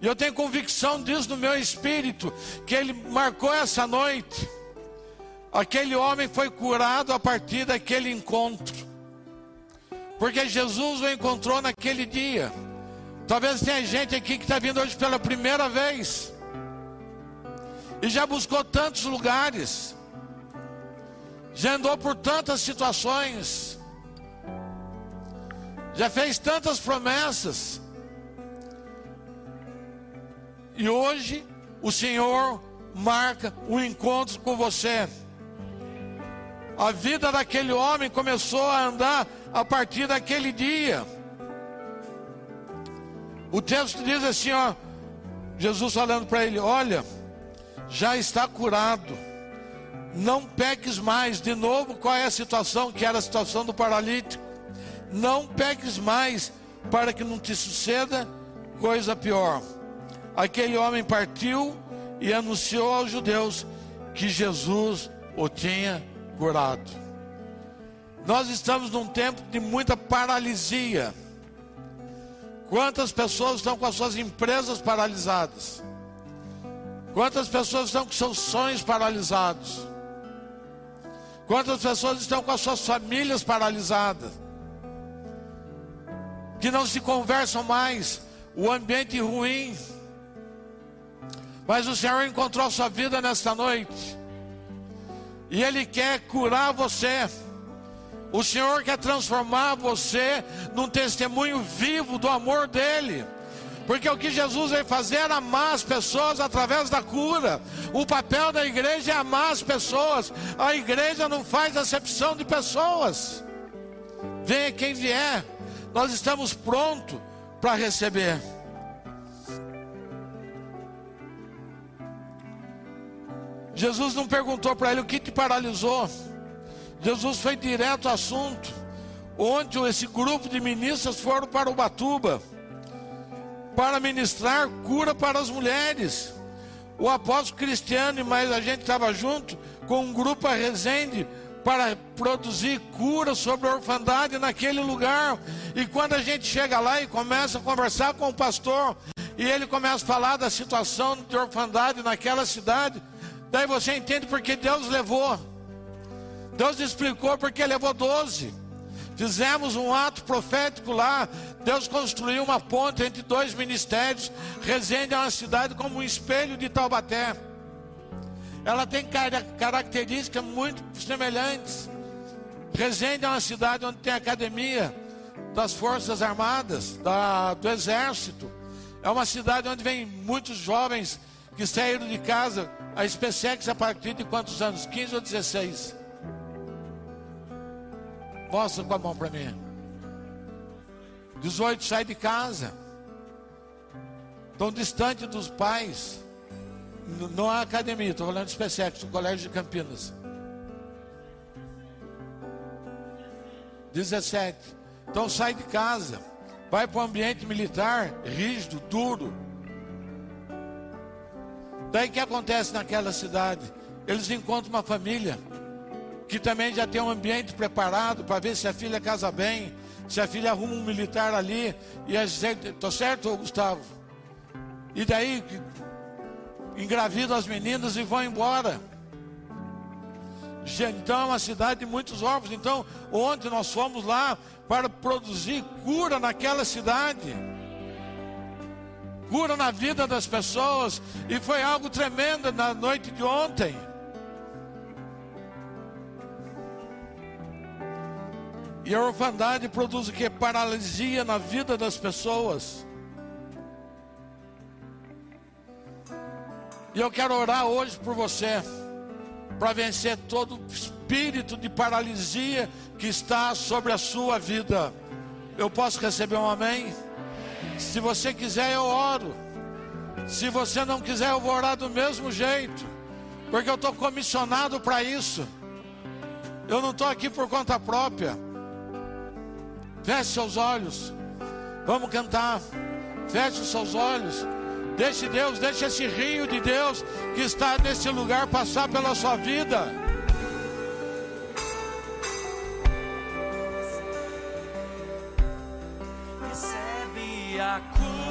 E eu tenho convicção disso no meu espírito, que ele marcou essa noite. Aquele homem foi curado a partir daquele encontro. Porque Jesus o encontrou naquele dia. Talvez tenha gente aqui que está vindo hoje pela primeira vez. E já buscou tantos lugares já andou por tantas situações, já fez tantas promessas, e hoje o Senhor marca um encontro com você. A vida daquele homem começou a andar a partir daquele dia. O texto diz assim, ó, Jesus falando para ele: Olha, já está curado não peques mais. De novo, qual é a situação que era a situação do paralítico? Não peques mais, para que não te suceda coisa pior. Aquele homem partiu e anunciou aos judeus que Jesus o tinha curado. Nós estamos num tempo de muita paralisia. Quantas pessoas estão com as suas empresas paralisadas? Quantas pessoas estão com seus sonhos paralisados? Quantas pessoas estão com as suas famílias paralisadas? Que não se conversam mais, o ambiente ruim. Mas o Senhor encontrou a sua vida nesta noite. E Ele quer curar você. O Senhor quer transformar você num testemunho vivo do amor dEle. Porque o que Jesus veio fazer era amar as pessoas através da cura. O papel da igreja é amar as pessoas. A igreja não faz acepção de pessoas. Venha quem vier, nós estamos prontos para receber. Jesus não perguntou para ele o que te paralisou. Jesus foi direto ao assunto. Onde esse grupo de ministros foram para Ubatuba para ministrar cura para as mulheres. O apóstolo Cristiano e mais a gente estava junto com um grupo a Resende para produzir cura sobre a orfandade naquele lugar. E quando a gente chega lá e começa a conversar com o pastor, e ele começa a falar da situação de orfandade naquela cidade, daí você entende porque Deus levou. Deus explicou porque levou doze. Fizemos um ato profético lá. Deus construiu uma ponte entre dois ministérios. Resende é uma cidade como um espelho de Taubaté. Ela tem características muito semelhantes. Resende é uma cidade onde tem academia das Forças Armadas, da, do Exército. É uma cidade onde vem muitos jovens que saíram de casa. A SpaceX a partir de quantos anos? 15 ou 16? Mostra com a mão para mim. 18 sai de casa. Estão distante dos pais. Não há academia, estou falando de SpaceX, do Colégio de Campinas. 17. Então sai de casa. Vai para o ambiente militar, rígido, duro. Daí o que acontece naquela cidade? Eles encontram uma família que também já tem um ambiente preparado para ver se a filha casa bem, se a filha arruma um militar ali, e estou certo, Gustavo? E daí engravidam as meninas e vão embora. Então é uma cidade de muitos órfãos. Então, ontem nós fomos lá para produzir cura naquela cidade. Cura na vida das pessoas. E foi algo tremendo na noite de ontem. E a orfandade produz o que? Paralisia na vida das pessoas. E eu quero orar hoje por você, para vencer todo espírito de paralisia que está sobre a sua vida. Eu posso receber um amém? Se você quiser, eu oro. Se você não quiser, eu vou orar do mesmo jeito, porque eu estou comissionado para isso. Eu não estou aqui por conta própria. Feche seus olhos. Vamos cantar. Feche os seus olhos. Deixe Deus, deixe esse rio de Deus que está nesse lugar passar pela sua vida. Recebe a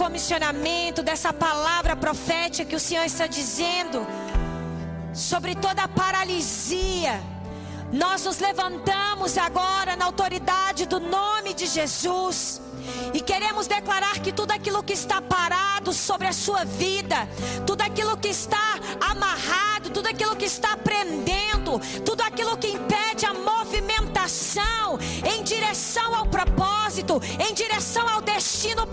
comissionamento, dessa palavra profética que o Senhor está dizendo, sobre toda a paralisia, nós nos levantamos agora na autoridade do nome de Jesus. E queremos declarar que tudo aquilo que está parado sobre a sua vida, tudo aquilo que está amarrado, tudo aquilo que está prendendo, tudo aquilo que impede a movimentação em direção ao propósito, em direção ao destino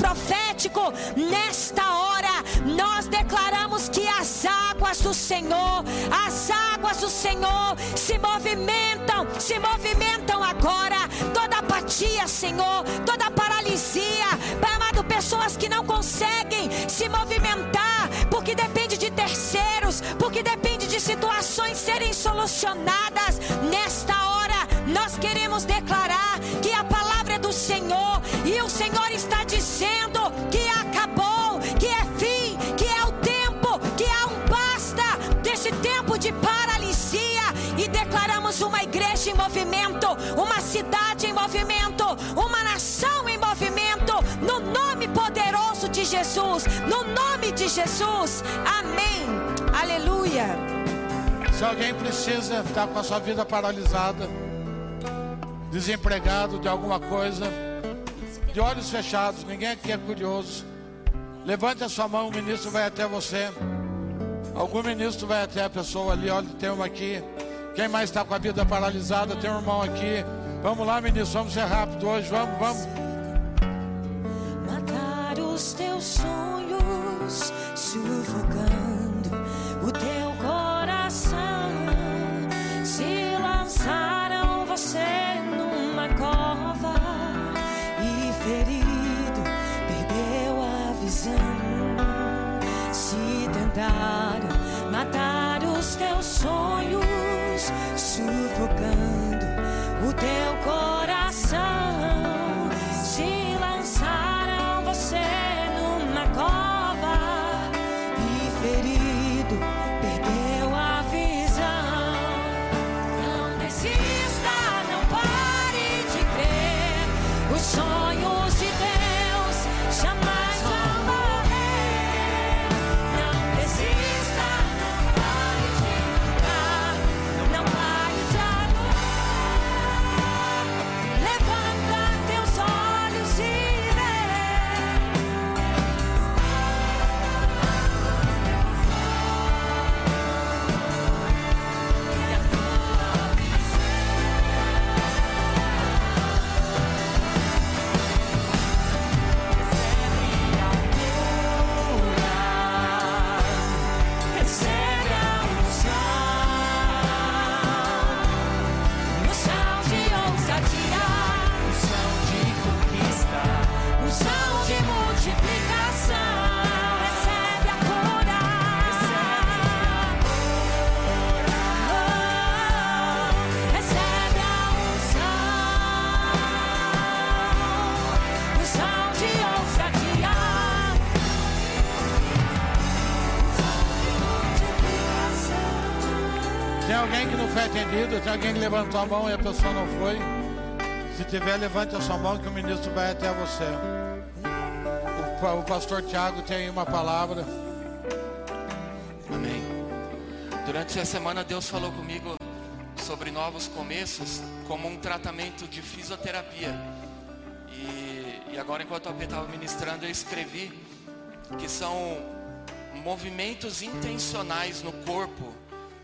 profético, nesta hora nós declaramos que as águas do Senhor, as águas do Senhor se movimentam, se movimentam agora. Toda apatia, Senhor, toda paralisia, Pai amado, pessoas que não conseguem se movimentar porque depende de terceiros, porque depende de situações serem solucionadas. Nesta hora, nós queremos cidade em movimento, uma nação em movimento, no nome poderoso de Jesus, no nome de Jesus. Amém. Aleluia. Se alguém precisa estar com a sua vida paralisada, desempregado de alguma coisa, de olhos fechados, ninguém aqui é curioso. Levante a sua mão, o ministro vai até você. Algum ministro vai até a pessoa ali, olha, tem uma aqui. Quem mais está com a vida paralisada? Tem um irmão aqui. Vamos lá, meninos, vamos ser rápido hoje, vamos, vamos. Matar os teus sonhos, sufocando o teu coração. Se lançaram você numa cova e ferido, perdeu a visão. Se tentaram matar os teus sonhos, sufocando. Alguém que levantou a mão e a pessoa não foi? Se tiver, levante a sua mão que o ministro vai até você. O, o pastor Tiago tem uma palavra. Amém. Durante essa semana Deus falou comigo sobre novos começos como um tratamento de fisioterapia. E, e agora enquanto a P estava ministrando eu escrevi que são movimentos intencionais no corpo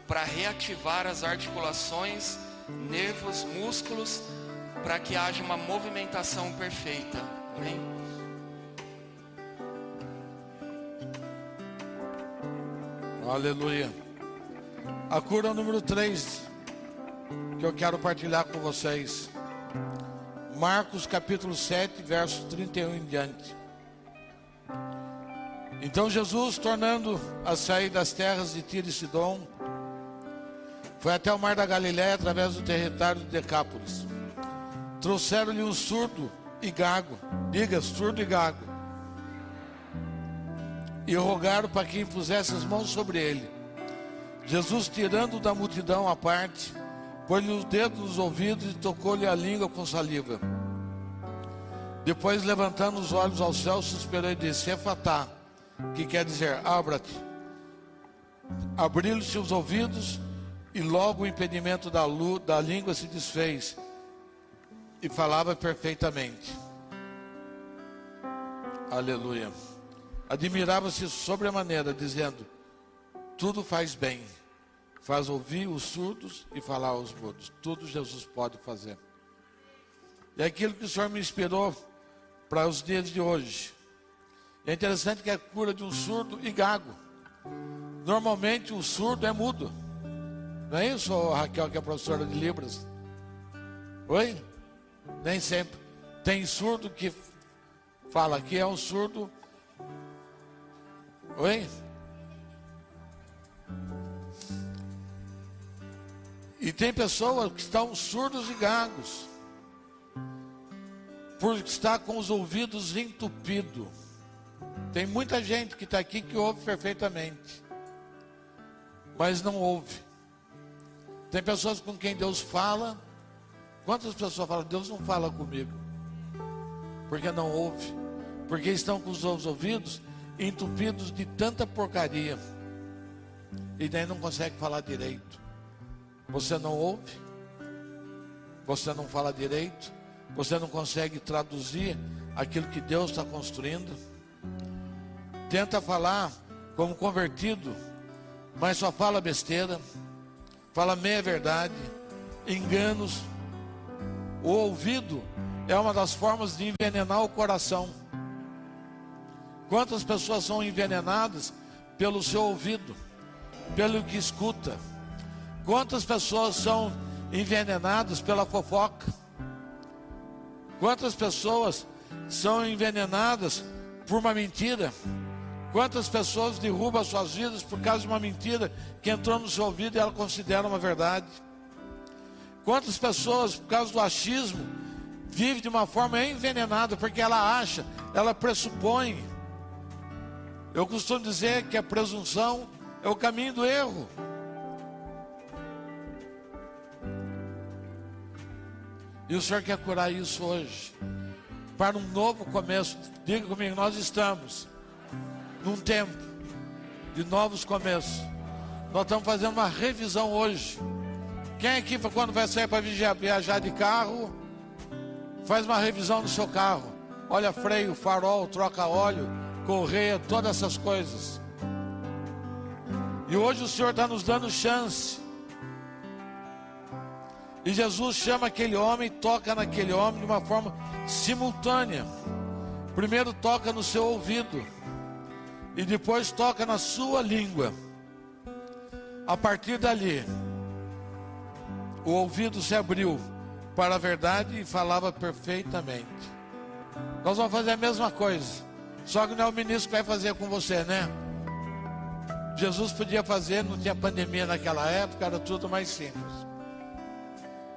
para reativar as articulações, nervos, músculos, para que haja uma movimentação perfeita. Amém. Aleluia. A cura número 3 que eu quero partilhar com vocês. Marcos capítulo 7, verso 31 em diante. Então Jesus, tornando a sair das terras de Tiro e Sidom, foi até o mar da Galiléia através do território de Decápolis. Trouxeram-lhe um surdo e gago, diga surdo e gago, e rogaram para que impusesse as mãos sobre ele. Jesus, tirando da multidão à parte, pôs-lhe os dedos nos ouvidos e tocou-lhe a língua com saliva. Depois, levantando os olhos ao céu, suspirou e disse: Efatá, que quer dizer, abra-te. Abriram-se os ouvidos e logo o impedimento da, da língua se desfez e falava perfeitamente. Aleluia. Admirava-se sobremaneira, dizendo: Tudo faz bem, faz ouvir os surdos e falar aos mudos. Tudo Jesus pode fazer. E aquilo que o Senhor me inspirou para os dias de hoje. É interessante que é a cura de um surdo e gago. Normalmente o surdo é mudo. Não é isso, Raquel, que é professora de Libras? Oi? Nem sempre. Tem surdo que fala que é um surdo. Oi? E tem pessoas que estão surdos e gagos. Por estar com os ouvidos entupidos. Tem muita gente que está aqui que ouve perfeitamente. Mas não ouve. Tem pessoas com quem Deus fala. Quantas pessoas falam, Deus não fala comigo? Porque não ouve. Porque estão com os ouvidos entupidos de tanta porcaria. E daí não consegue falar direito. Você não ouve, você não fala direito, você não consegue traduzir aquilo que Deus está construindo. Tenta falar como convertido, mas só fala besteira, fala meia verdade, enganos. O ouvido é uma das formas de envenenar o coração. Quantas pessoas são envenenadas pelo seu ouvido, pelo que escuta? Quantas pessoas são envenenadas pela fofoca? Quantas pessoas são envenenadas por uma mentira? Quantas pessoas derrubam suas vidas por causa de uma mentira que entrou no seu ouvido e ela considera uma verdade? Quantas pessoas, por causa do achismo, vivem de uma forma envenenada porque ela acha, ela pressupõe. Eu costumo dizer que a presunção é o caminho do erro. E o Senhor quer curar isso hoje. para um novo começo. Diga comigo, nós estamos num tempo de novos começos. Nós estamos fazendo uma revisão hoje. Quem aqui, quando vai sair para viajar de carro, faz uma revisão do seu carro? Olha freio, farol, troca óleo, correia, todas essas coisas. E hoje o Senhor está nos dando chance. E Jesus chama aquele homem, toca naquele homem de uma forma simultânea. Primeiro toca no seu ouvido e depois toca na sua língua. A partir dali, o ouvido se abriu para a verdade e falava perfeitamente. Nós vamos fazer a mesma coisa, só que não é o ministro que vai fazer com você, né? Jesus podia fazer, não tinha pandemia naquela época, era tudo mais simples.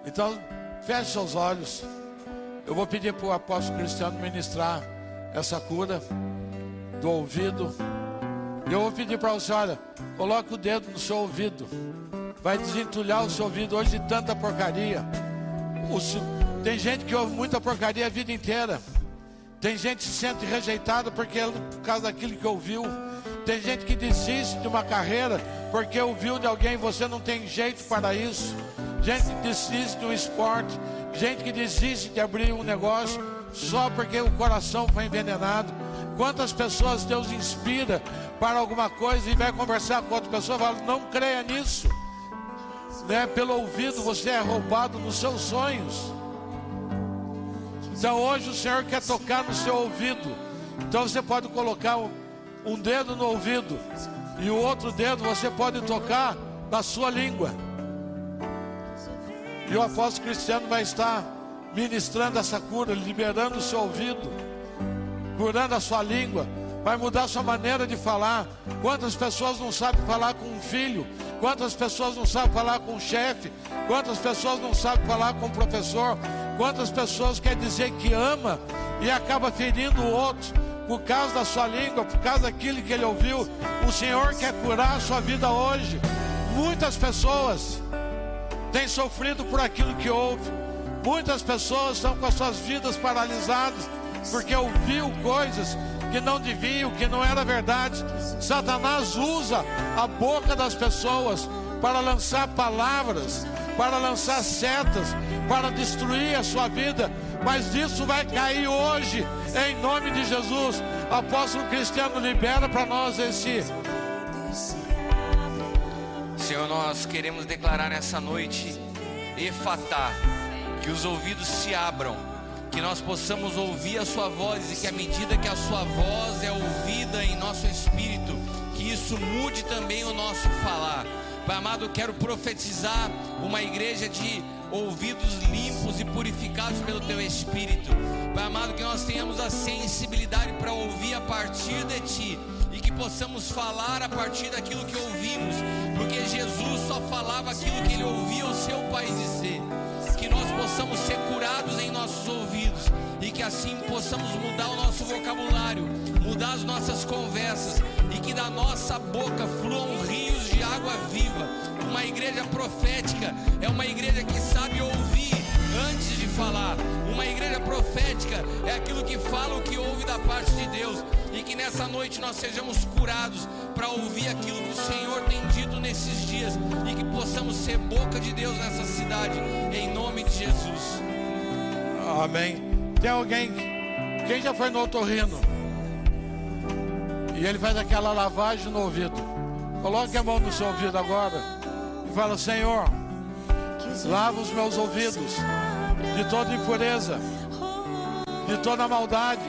Então, feche seus olhos. Eu vou pedir para o apóstolo Cristiano ministrar essa cura do ouvido. Eu vou pedir para você, olha, coloque o dedo no seu ouvido. Vai desentulhar o seu ouvido hoje de tanta porcaria. O, tem gente que ouve muita porcaria a vida inteira. Tem gente que se sente rejeitada porque por causa daquilo que ouviu. Tem gente que desiste de uma carreira porque ouviu de alguém você não tem jeito para isso. Gente que desiste de um esporte, gente que desiste de abrir um negócio só porque o coração foi envenenado. Quantas pessoas Deus inspira para alguma coisa e vai conversar com outra pessoa fala: não creia nisso. Né? Pelo ouvido você é roubado nos seus sonhos. Então hoje o Senhor quer tocar no seu ouvido. Então você pode colocar um dedo no ouvido e o outro dedo você pode tocar na sua língua. E o apóstolo Cristiano vai estar ministrando essa cura, liberando o seu ouvido, curando a sua língua, vai mudar a sua maneira de falar. Quantas pessoas não sabem falar com um filho? Quantas pessoas não sabem falar com um chefe? Quantas pessoas não sabem falar com um professor? Quantas pessoas quer dizer que ama e acaba ferindo o outro por causa da sua língua, por causa daquilo que ele ouviu? O Senhor quer curar a sua vida hoje. Muitas pessoas têm sofrido por aquilo que ouve. Muitas pessoas estão com as suas vidas paralisadas porque ouviu coisas que não deviam, que não era verdade. Satanás usa a boca das pessoas para lançar palavras, para lançar setas, para destruir a sua vida. Mas isso vai cair hoje, em nome de Jesus. Apóstolo Cristiano libera para nós esse. Senhor, nós queremos declarar nessa noite, Efatá, que os ouvidos se abram, que nós possamos ouvir a Sua voz e que à medida que a Sua voz é ouvida em nosso espírito, que isso mude também o nosso falar. Pai amado, quero profetizar uma igreja de ouvidos limpos e purificados pelo Teu Espírito. Pai amado, que nós tenhamos a sensibilidade para ouvir a partir de Ti e que possamos falar a partir daquilo que ouvimos, porque Jesus só falava aquilo que ele ouvia o seu Pai dizer. Possamos ser curados em nossos ouvidos e que assim possamos mudar o nosso vocabulário, mudar as nossas conversas e que da nossa boca fluam rios de água viva. Uma igreja profética é uma igreja que sabe ouvir antes de falar. Uma igreja profética é aquilo que fala o que ouve da parte de Deus. E que nessa noite nós sejamos curados para ouvir aquilo que o Senhor tem dito nesses dias. E que possamos ser boca de Deus nessa cidade. Em nome de Jesus. Amém. Tem alguém? Quem já foi no otorrino? E ele faz aquela lavagem no ouvido. Coloque a mão no seu ouvido agora e fala: Senhor, lava os meus ouvidos de toda impureza, de toda maldade.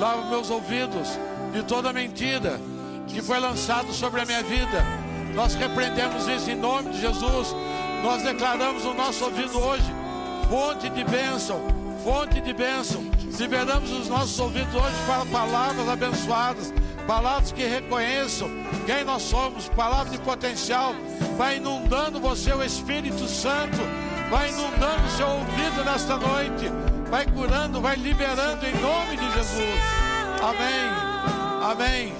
Lava meus ouvidos de toda mentira que foi lançado sobre a minha vida. Nós repreendemos isso em nome de Jesus. Nós declaramos o nosso ouvido hoje fonte de bênção, fonte de bênção. Liberamos os nossos ouvidos hoje para palavras abençoadas, palavras que reconheçam quem nós somos, palavras de potencial. Vai inundando você o Espírito Santo, vai inundando seu ouvido nesta noite, vai curando, vai liberando em nome de Jesus. Amém. Amém.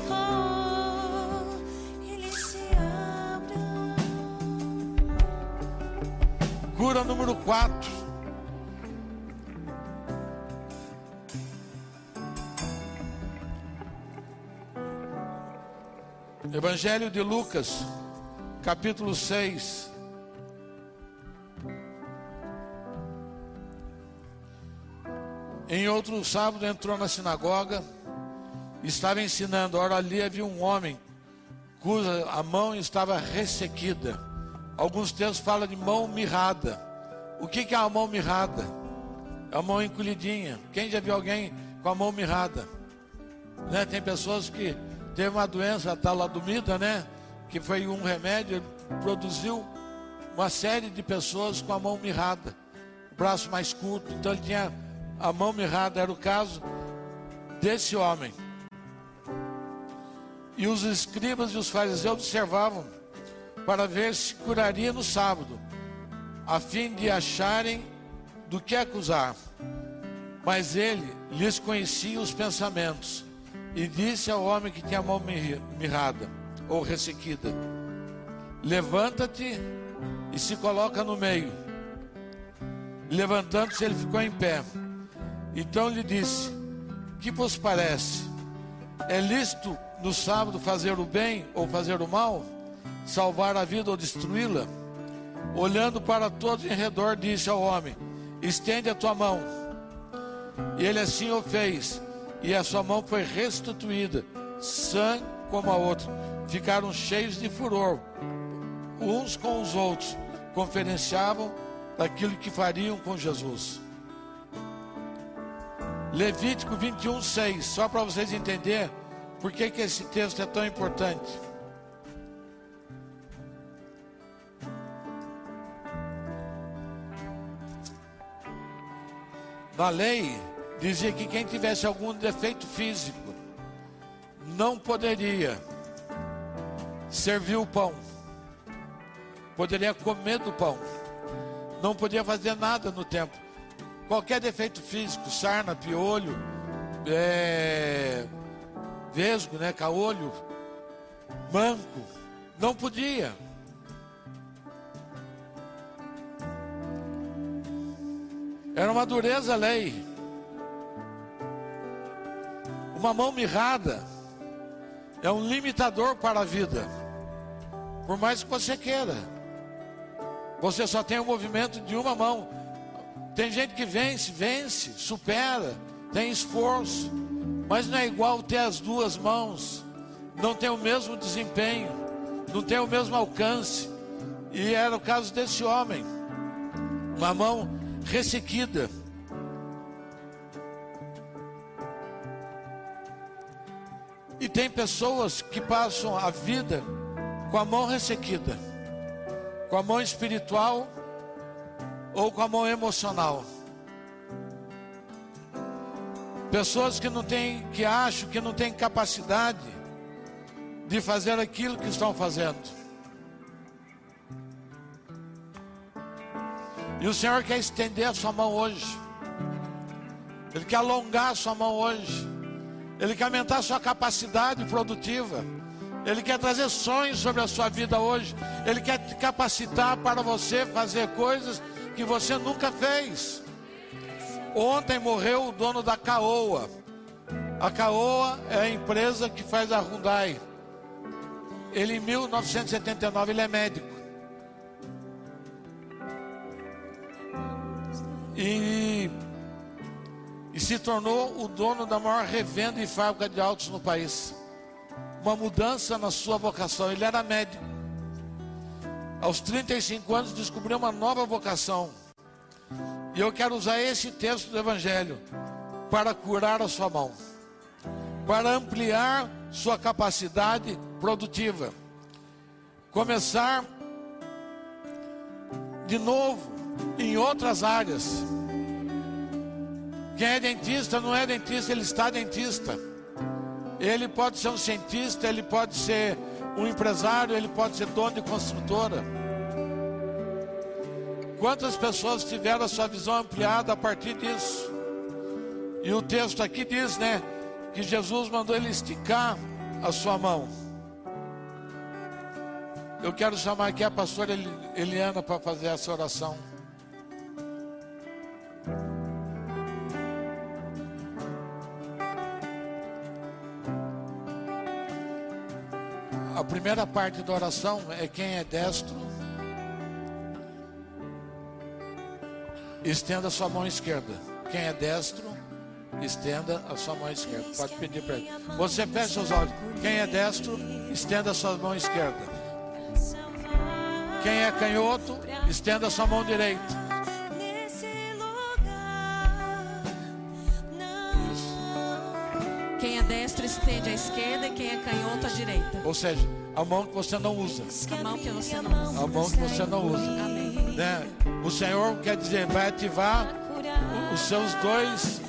Cura número 4. Evangelho de Lucas, capítulo 6. Em outro sábado entrou na sinagoga, estava ensinando. Ora, ali havia um homem cuja a mão estava ressequida. Alguns textos falam de mão mirrada. O que, é a mão mirrada? É a mão encolhidinha. Quem já viu alguém com a mão mirrada? Né? Tem pessoas que teve uma doença, a taladomida, né? Que foi um remédio, produziu uma série de pessoas com a mão mirrada, o braço mais curto. Então ele tinha a mão mirrada, era o caso desse homem. E os escribas e os fariseus observavam para ver se curaria no sábado, a fim de acharem do que acusar. Mas ele lhes conhecia os pensamentos e disse ao homem que tinha a mão mirrada ou ressequida: Levanta-te e se coloca no meio. Levantando-se, ele ficou em pé. Então lhe disse: Que vos parece? É lícito no sábado fazer o bem ou fazer o mal? Salvar a vida ou destruí-la? Olhando para todos em redor, disse ao homem: Estende a tua mão. E ele assim o fez, e a sua mão foi restituída, sã como a outra. Ficaram cheios de furor, uns com os outros, conferenciavam daquilo que fariam com Jesus. Levítico 21, 6, só para vocês entenderem por que, que esse texto é tão importante. Na lei, dizia que quem tivesse algum defeito físico não poderia servir o pão, poderia comer do pão, não podia fazer nada no templo. Qualquer defeito físico, sarna, piolho, é, vesgo, né, caolho, manco, não podia. Era uma dureza a lei. Uma mão mirrada é um limitador para a vida. Por mais que você queira. Você só tem o movimento de uma mão. Tem gente que vence, vence, supera, tem esforço, mas não é igual ter as duas mãos, não tem o mesmo desempenho, não tem o mesmo alcance. E era o caso desse homem, uma mão ressequida. E tem pessoas que passam a vida com a mão ressequida, com a mão espiritual ou com a mão emocional. Pessoas que não têm, que acham que não têm capacidade de fazer aquilo que estão fazendo. E o Senhor quer estender a sua mão hoje. Ele quer alongar a sua mão hoje. Ele quer aumentar a sua capacidade produtiva. Ele quer trazer sonhos sobre a sua vida hoje. Ele quer te capacitar para você fazer coisas que você nunca fez. Ontem morreu o dono da Caoa. A Caoa é a empresa que faz a Hyundai. Ele em 1979 ele é médico. E, e se tornou o dono da maior revenda e fábrica de autos no país. Uma mudança na sua vocação. Ele era médico aos 35 anos, descobriu uma nova vocação. E eu quero usar esse texto do Evangelho para curar a sua mão, para ampliar sua capacidade produtiva. Começar de novo em outras áreas. Quem é dentista não é dentista, ele está dentista. Ele pode ser um cientista, ele pode ser um empresário, ele pode ser dono de construtora. Quantas pessoas tiveram a sua visão ampliada a partir disso? E o texto aqui diz, né, que Jesus mandou ele esticar a sua mão. Eu quero chamar aqui a pastora Eliana para fazer essa oração. A primeira parte da oração é quem é destro, estenda sua mão esquerda. Quem é destro, estenda a sua mão esquerda. Pode pedir para ele. Você fecha os olhos. Quem é destro, estenda a sua mão esquerda. Quem é canhoto, estenda a sua mão direita. Destro estende à esquerda e quem é canhoto à direita. Ou seja, a mão que você não usa. A mão que você não usa. A mão que você não usa. Amém. Né? O Senhor quer dizer, vai ativar os seus dois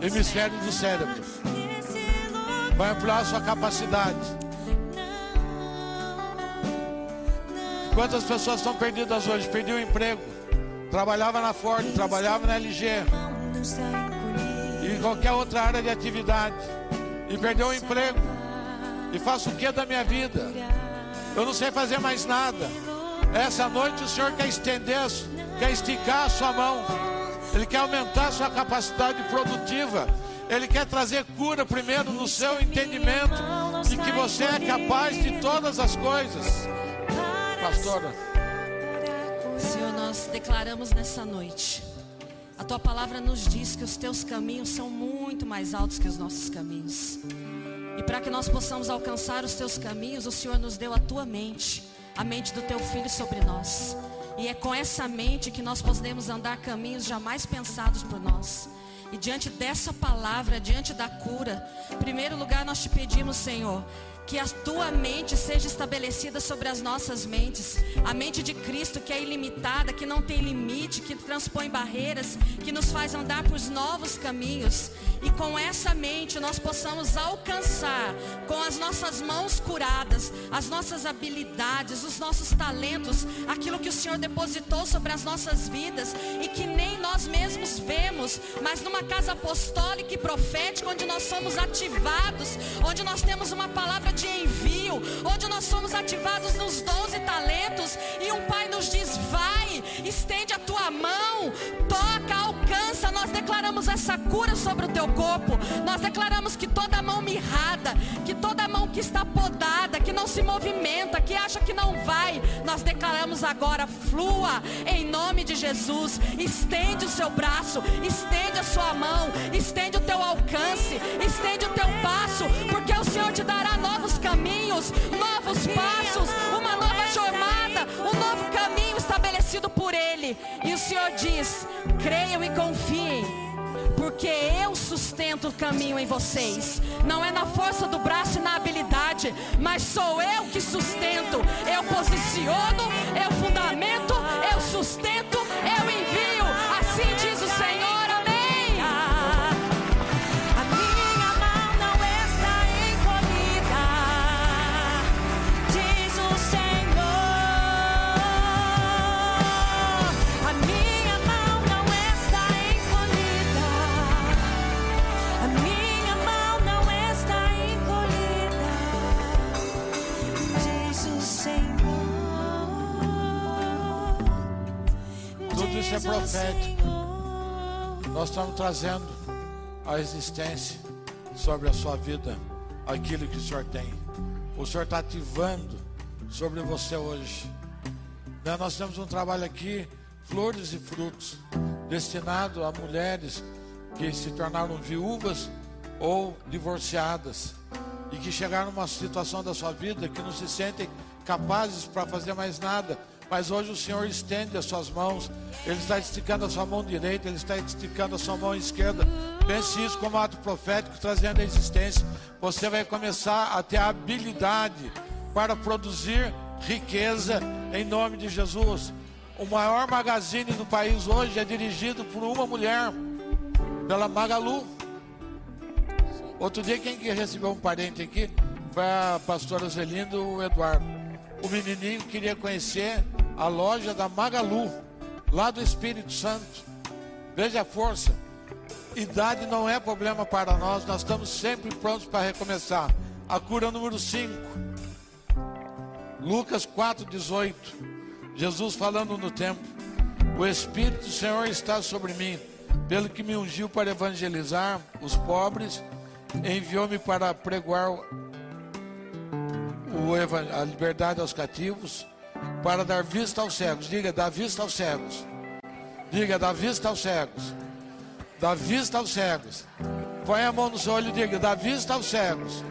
hemisférios do cérebro. Vai ampliar a sua capacidade. Quantas pessoas estão perdidas hoje? Perdiu o emprego. Trabalhava na Ford, trabalhava na LG. E em qualquer outra área de atividade. E perdeu o emprego. E faço o que da minha vida? Eu não sei fazer mais nada. Essa noite o Senhor quer estender, quer esticar a sua mão. Ele quer aumentar a sua capacidade produtiva. Ele quer trazer cura primeiro no seu entendimento de que você é capaz de todas as coisas. Pastora, Senhor, nós declaramos nessa noite. A tua palavra nos diz que os teus caminhos são muito mais altos que os nossos caminhos. E para que nós possamos alcançar os teus caminhos, o Senhor nos deu a tua mente, a mente do teu filho sobre nós. E é com essa mente que nós podemos andar caminhos jamais pensados por nós. E diante dessa palavra, diante da cura, em primeiro lugar nós te pedimos, Senhor, que a tua mente seja estabelecida sobre as nossas mentes. A mente de Cristo que é ilimitada, que não tem limite, que transpõe barreiras, que nos faz andar por novos caminhos. E com essa mente nós possamos alcançar, com as nossas mãos curadas, as nossas habilidades, os nossos talentos, aquilo que o Senhor depositou sobre as nossas vidas e que nem nós mesmos vemos, mas numa casa apostólica e profética, onde nós somos ativados, onde nós temos uma palavra de envio, onde nós somos ativados nos dons e talentos, e um Pai nos diz: vai, estende a tua mão, toca, alcança. Nós declaramos essa cura sobre o teu corpo, nós declaramos que toda mão mirrada, que toda mão que está podada, que não se movimenta, que acha que não vai, nós declaramos agora: flua em nome de Jesus. Estende o seu braço, estende a sua mão, estende o teu alcance, estende o caminhos, novos passos, uma nova jornada, um novo caminho estabelecido por Ele. E o Senhor diz: creiam e confiem. Porque eu sustento o caminho em vocês. Não é na força do braço e na habilidade, mas sou eu que sustento. Eu posiciono, eu fundamento, eu sustento, eu envio. Assim diz o Senhor. É profético. Nós estamos trazendo a existência sobre a sua vida aquilo que o Senhor tem. O Senhor está ativando sobre você hoje. Né, Nós temos um trabalho aqui, flores e frutos, destinado a mulheres que se tornaram viúvas ou divorciadas e que chegaram numa situação da sua vida que não se sentem capazes para fazer mais nada. Mas hoje o Senhor estende as suas mãos, Ele está esticando a sua mão direita, Ele está esticando a sua mão esquerda. Pense isso como ato profético, trazendo a existência. Você vai começar a ter a habilidade para produzir riqueza em nome de Jesus. O maior magazine do país hoje é dirigido por uma mulher, pela Magalu. Outro dia, quem que recebeu um parente aqui foi a pastora Zelinda e o Eduardo. O menininho queria conhecer a loja da Magalu, lá do Espírito Santo. Veja a força. Idade não é problema para nós, nós estamos sempre prontos para recomeçar. A cura número 5. Lucas 4,18. Jesus falando no templo: O Espírito do Senhor está sobre mim, pelo que me ungiu para evangelizar os pobres, enviou-me para pregoar o a liberdade aos cativos, para dar vista aos cegos. Diga, dar vista aos cegos. Diga, dar vista aos cegos. Dá vista aos cegos. Põe a mão no seu olho e diga, dá vista aos cegos.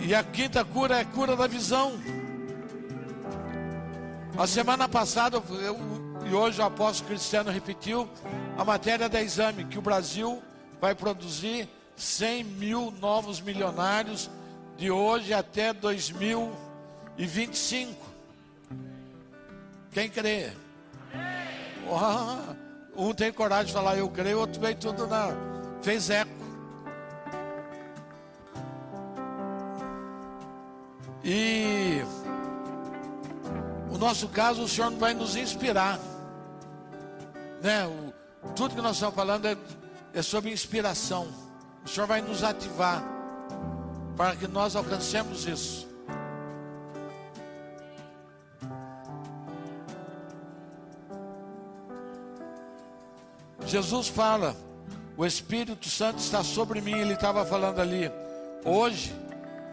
E a quinta cura é cura da visão. A semana passada, eu, e hoje o apóstolo Cristiano repetiu a matéria da exame, que o Brasil vai produzir 100 mil novos milionários de hoje até 2025. Quem crê? Ah, um tem coragem de falar eu creio, outro veio tudo na. fez eco. E o nosso caso, o Senhor vai nos inspirar. Né? O, tudo que nós estamos falando é, é sobre inspiração. O Senhor vai nos ativar para que nós alcancemos isso. Jesus fala, o Espírito Santo está sobre mim, ele estava falando ali. Hoje,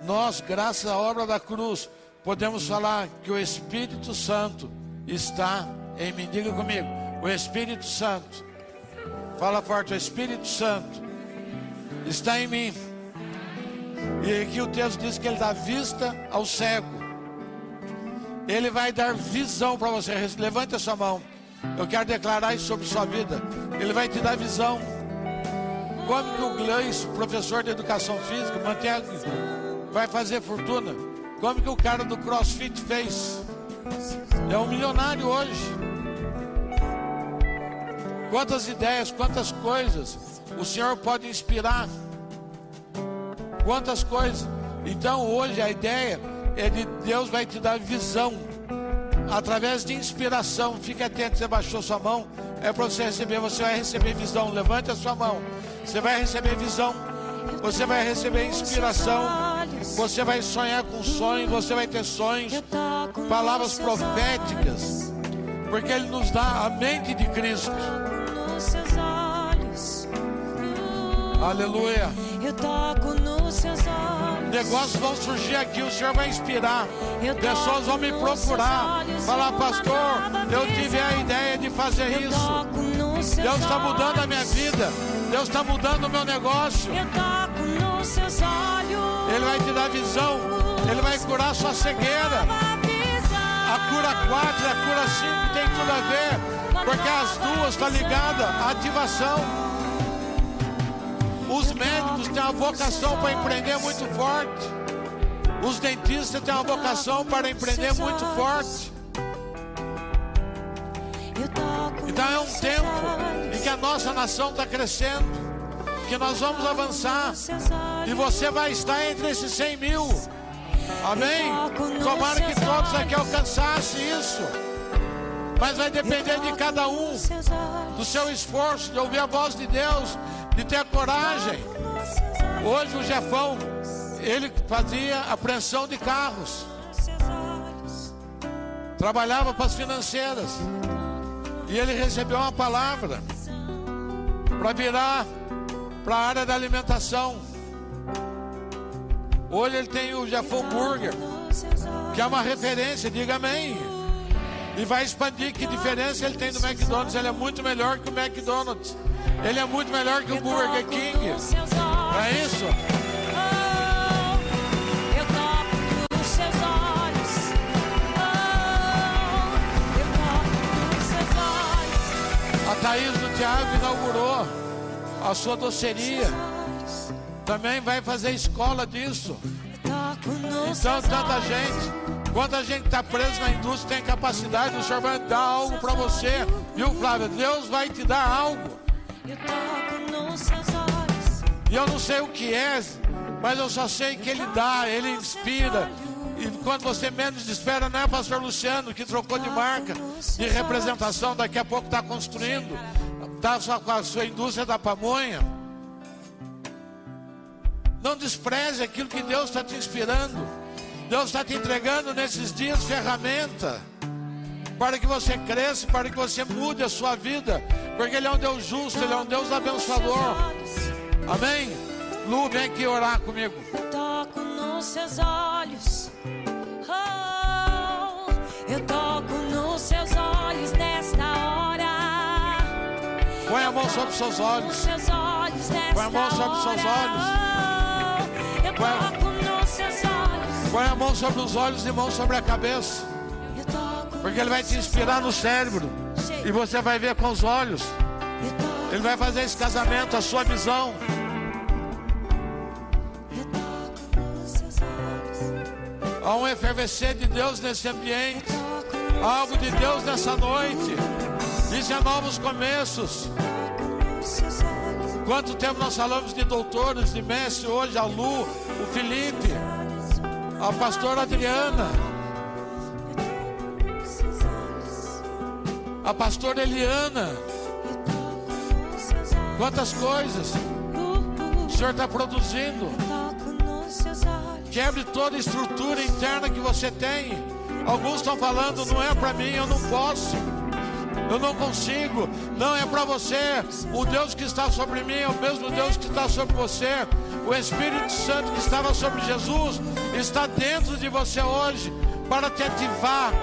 nós, graças à obra da cruz, podemos falar que o Espírito Santo está em mim. Diga comigo, o Espírito Santo. Fala forte, o Espírito Santo está em mim. E aqui o texto diz que ele dá vista ao cego. Ele vai dar visão para você. Levante a sua mão. Eu quero declarar isso sobre sua vida. Ele vai te dar visão. Como que o Gleis, professor de educação física, mantém, vai fazer fortuna? Como que o cara do CrossFit fez? É um milionário hoje. Quantas ideias, quantas coisas o Senhor pode inspirar. Quantas coisas. Então hoje a ideia é de Deus vai te dar visão através de inspiração. Fique atento, você baixou sua mão, é para você receber, você vai receber visão. Levante a sua mão. Você vai receber visão. Você vai receber inspiração. Você vai sonhar com sonhos, você vai ter sonhos, palavras proféticas. Porque ele nos dá a mente de Cristo. Aleluia. Eu toco nos seus olhos. Negócios vão surgir aqui, o Senhor vai inspirar. Pessoas vão me procurar. Falar, pastor, eu tive a ideia de fazer Eu isso. Deus está mudando a minha vida. Deus está mudando o meu negócio. Eu toco nos seus olhos. Ele vai te dar visão. Ele vai curar sua cegueira. A cura 4 e a cura 5 tem tudo a ver. Porque as duas estão ligadas à ativação. Os médicos têm uma vocação para empreender muito forte. Os dentistas têm uma vocação para empreender muito forte. Então é um tempo em que a nossa nação está crescendo, que nós vamos avançar e você vai estar entre esses 100 mil. Amém? Tomara que todos aqui alcançassem isso, mas vai depender de cada um, do seu esforço, de ouvir a voz de Deus, de ter coragem. Seus olhos. Hoje o Jefão, ele fazia apreensão de carros, trabalhava para as financeiras. E ele recebeu uma palavra para virar para a área da alimentação. Hoje ele tem o Jefão Burger, que é uma referência, diga amém. E vai expandir que diferença ele tem do McDonald's. Ele é muito melhor que o McDonald's. Ele é muito melhor que o Burger King. Não é isso? A Thaís do Thiago inaugurou a sua doceria. Também vai fazer escola disso. Então, tanta olhos. Gente, quanta gente está presa na indústria, tem capacidade, o Senhor vai dar algo para você. Viu, Flávia? Deus vai te dar algo. E eu não sei o que é, mas eu só sei que Ele dá, Ele inspira. E quando você menos espera, não é pastor Luciano que trocou de marca, de representação, daqui a pouco está construindo, está só com a sua indústria da pamonha. Não despreze aquilo que Deus está te inspirando. Deus está te entregando nesses dias ferramenta para que você cresça, para que você mude a sua vida, porque Ele é um Deus justo, Ele é um Deus abençoador. Amém? Lu, vem aqui orar comigo. toco nos seus olhos. Oh, eu toco nos seus olhos nesta hora. Põe a mão sobre os seus olhos. olhos Põe a mão sobre os seus hora. Oh, eu Põe- seus olhos. Põe a mão sobre os olhos e mão sobre a cabeça. Porque ele vai te inspirar no cérebro. E você vai ver com os olhos. Ele vai fazer esse casamento, a sua visão. Há um efervescer de Deus nesse ambiente. Há algo de Deus nessa noite. Isso é novos começos. Quanto tempo nós falamos de doutores, de mestre hoje, a Lu, o Felipe, a pastora Adriana, a pastora Eliana. Quantas coisas o Senhor está produzindo. Quebre toda estrutura interna que você tem. Alguns estão falando, não é para mim, eu não posso. Eu não consigo. Não é para você. O Deus que está sobre mim é o mesmo Deus que está sobre você. O Espírito Santo que estava sobre Jesus está dentro de você hoje para te ativar.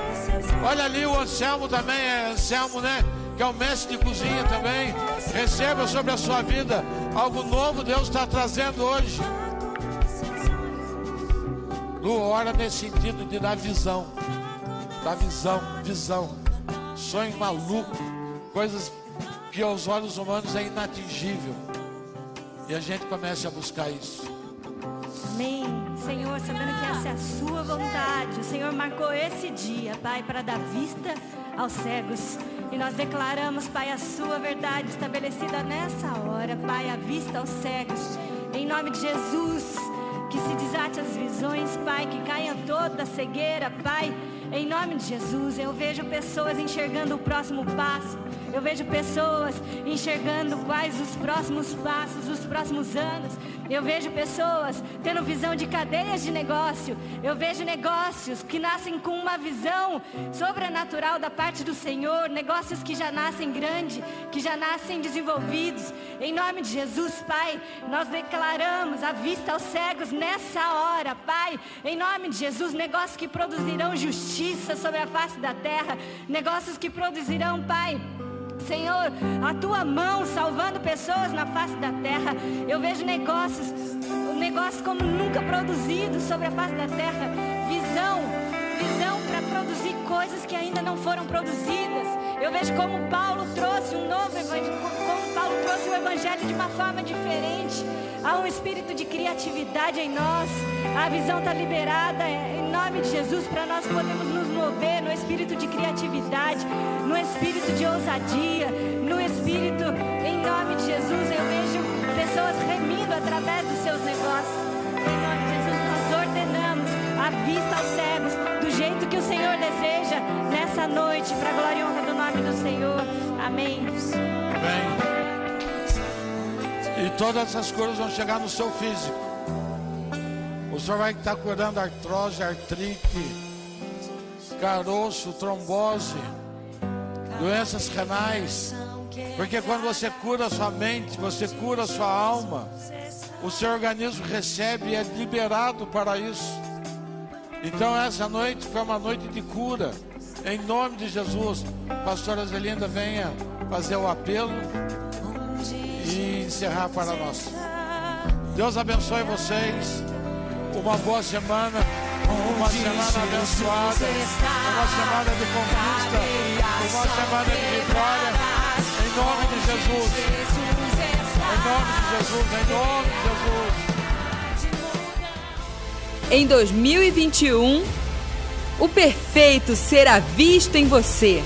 Olha ali o Anselmo também, é Anselmo, né? Que é o mestre de cozinha também. Receba sobre a sua vida algo novo Deus está trazendo hoje. Lu, ora nesse sentido de dar visão. Dar visão, visão. Sonho maluco. Coisas que aos olhos humanos é inatingível. E a gente começa a buscar isso. Amém. Senhor, sabendo que essa é a sua vontade, o Senhor marcou esse dia, Pai, para dar vista aos cegos. E nós declaramos, Pai, a sua verdade estabelecida nessa hora, Pai, a vista aos cegos. Em nome de Jesus, que se desate as visões, Pai, que caia toda a cegueira, Pai. Em nome de Jesus, eu vejo pessoas enxergando o próximo passo. Eu vejo pessoas enxergando quais os próximos passos, os próximos anos. Eu vejo pessoas tendo visão de cadeias de negócio. Eu vejo negócios que nascem com uma visão sobrenatural da parte do Senhor. Negócios que já nascem grande, que já nascem desenvolvidos. Em nome de Jesus, Pai, nós declaramos a vista aos cegos nessa hora, Pai. Em nome de Jesus, negócios que produzirão justiça sobre a face da terra. Negócios que produzirão, Pai. Senhor, a tua mão salvando pessoas na face da terra. Eu vejo negócios, negócios como nunca produzidos sobre a face da terra. Visão, visão para produzir coisas que ainda não foram produzidas. Eu vejo como Paulo trouxe um novo evangelho, como Paulo trouxe o evangelho de uma forma diferente. Há um espírito de criatividade em nós. A visão está liberada é, em nome de Jesus para nós podermos nos mover no espírito de criatividade, no espírito de ousadia, no espírito em nome de Jesus. Eu vejo pessoas remindo através dos seus negócios. Em nome de Jesus, nós ordenamos a vista aos cegos do jeito que o Senhor deseja nessa noite, para a glória e honra do nome do Senhor. Amém. Amém. E todas essas coisas vão chegar no seu físico. O senhor vai estar curando artrose, artrite, caroço, trombose, doenças renais. Porque quando você cura a sua mente, você cura a sua alma, o seu organismo recebe e é liberado para isso. Então essa noite foi uma noite de cura. Em nome de Jesus, pastora Zelinda venha fazer o apelo e encerrar para nós. Deus abençoe vocês. Uma boa semana. Uma semana abençoada. Uma semana de conquista. Uma semana de vitória. Em nome de Jesus. Em nome de Jesus. Em nome de Jesus. Em 2021, o perfeito será visto em você.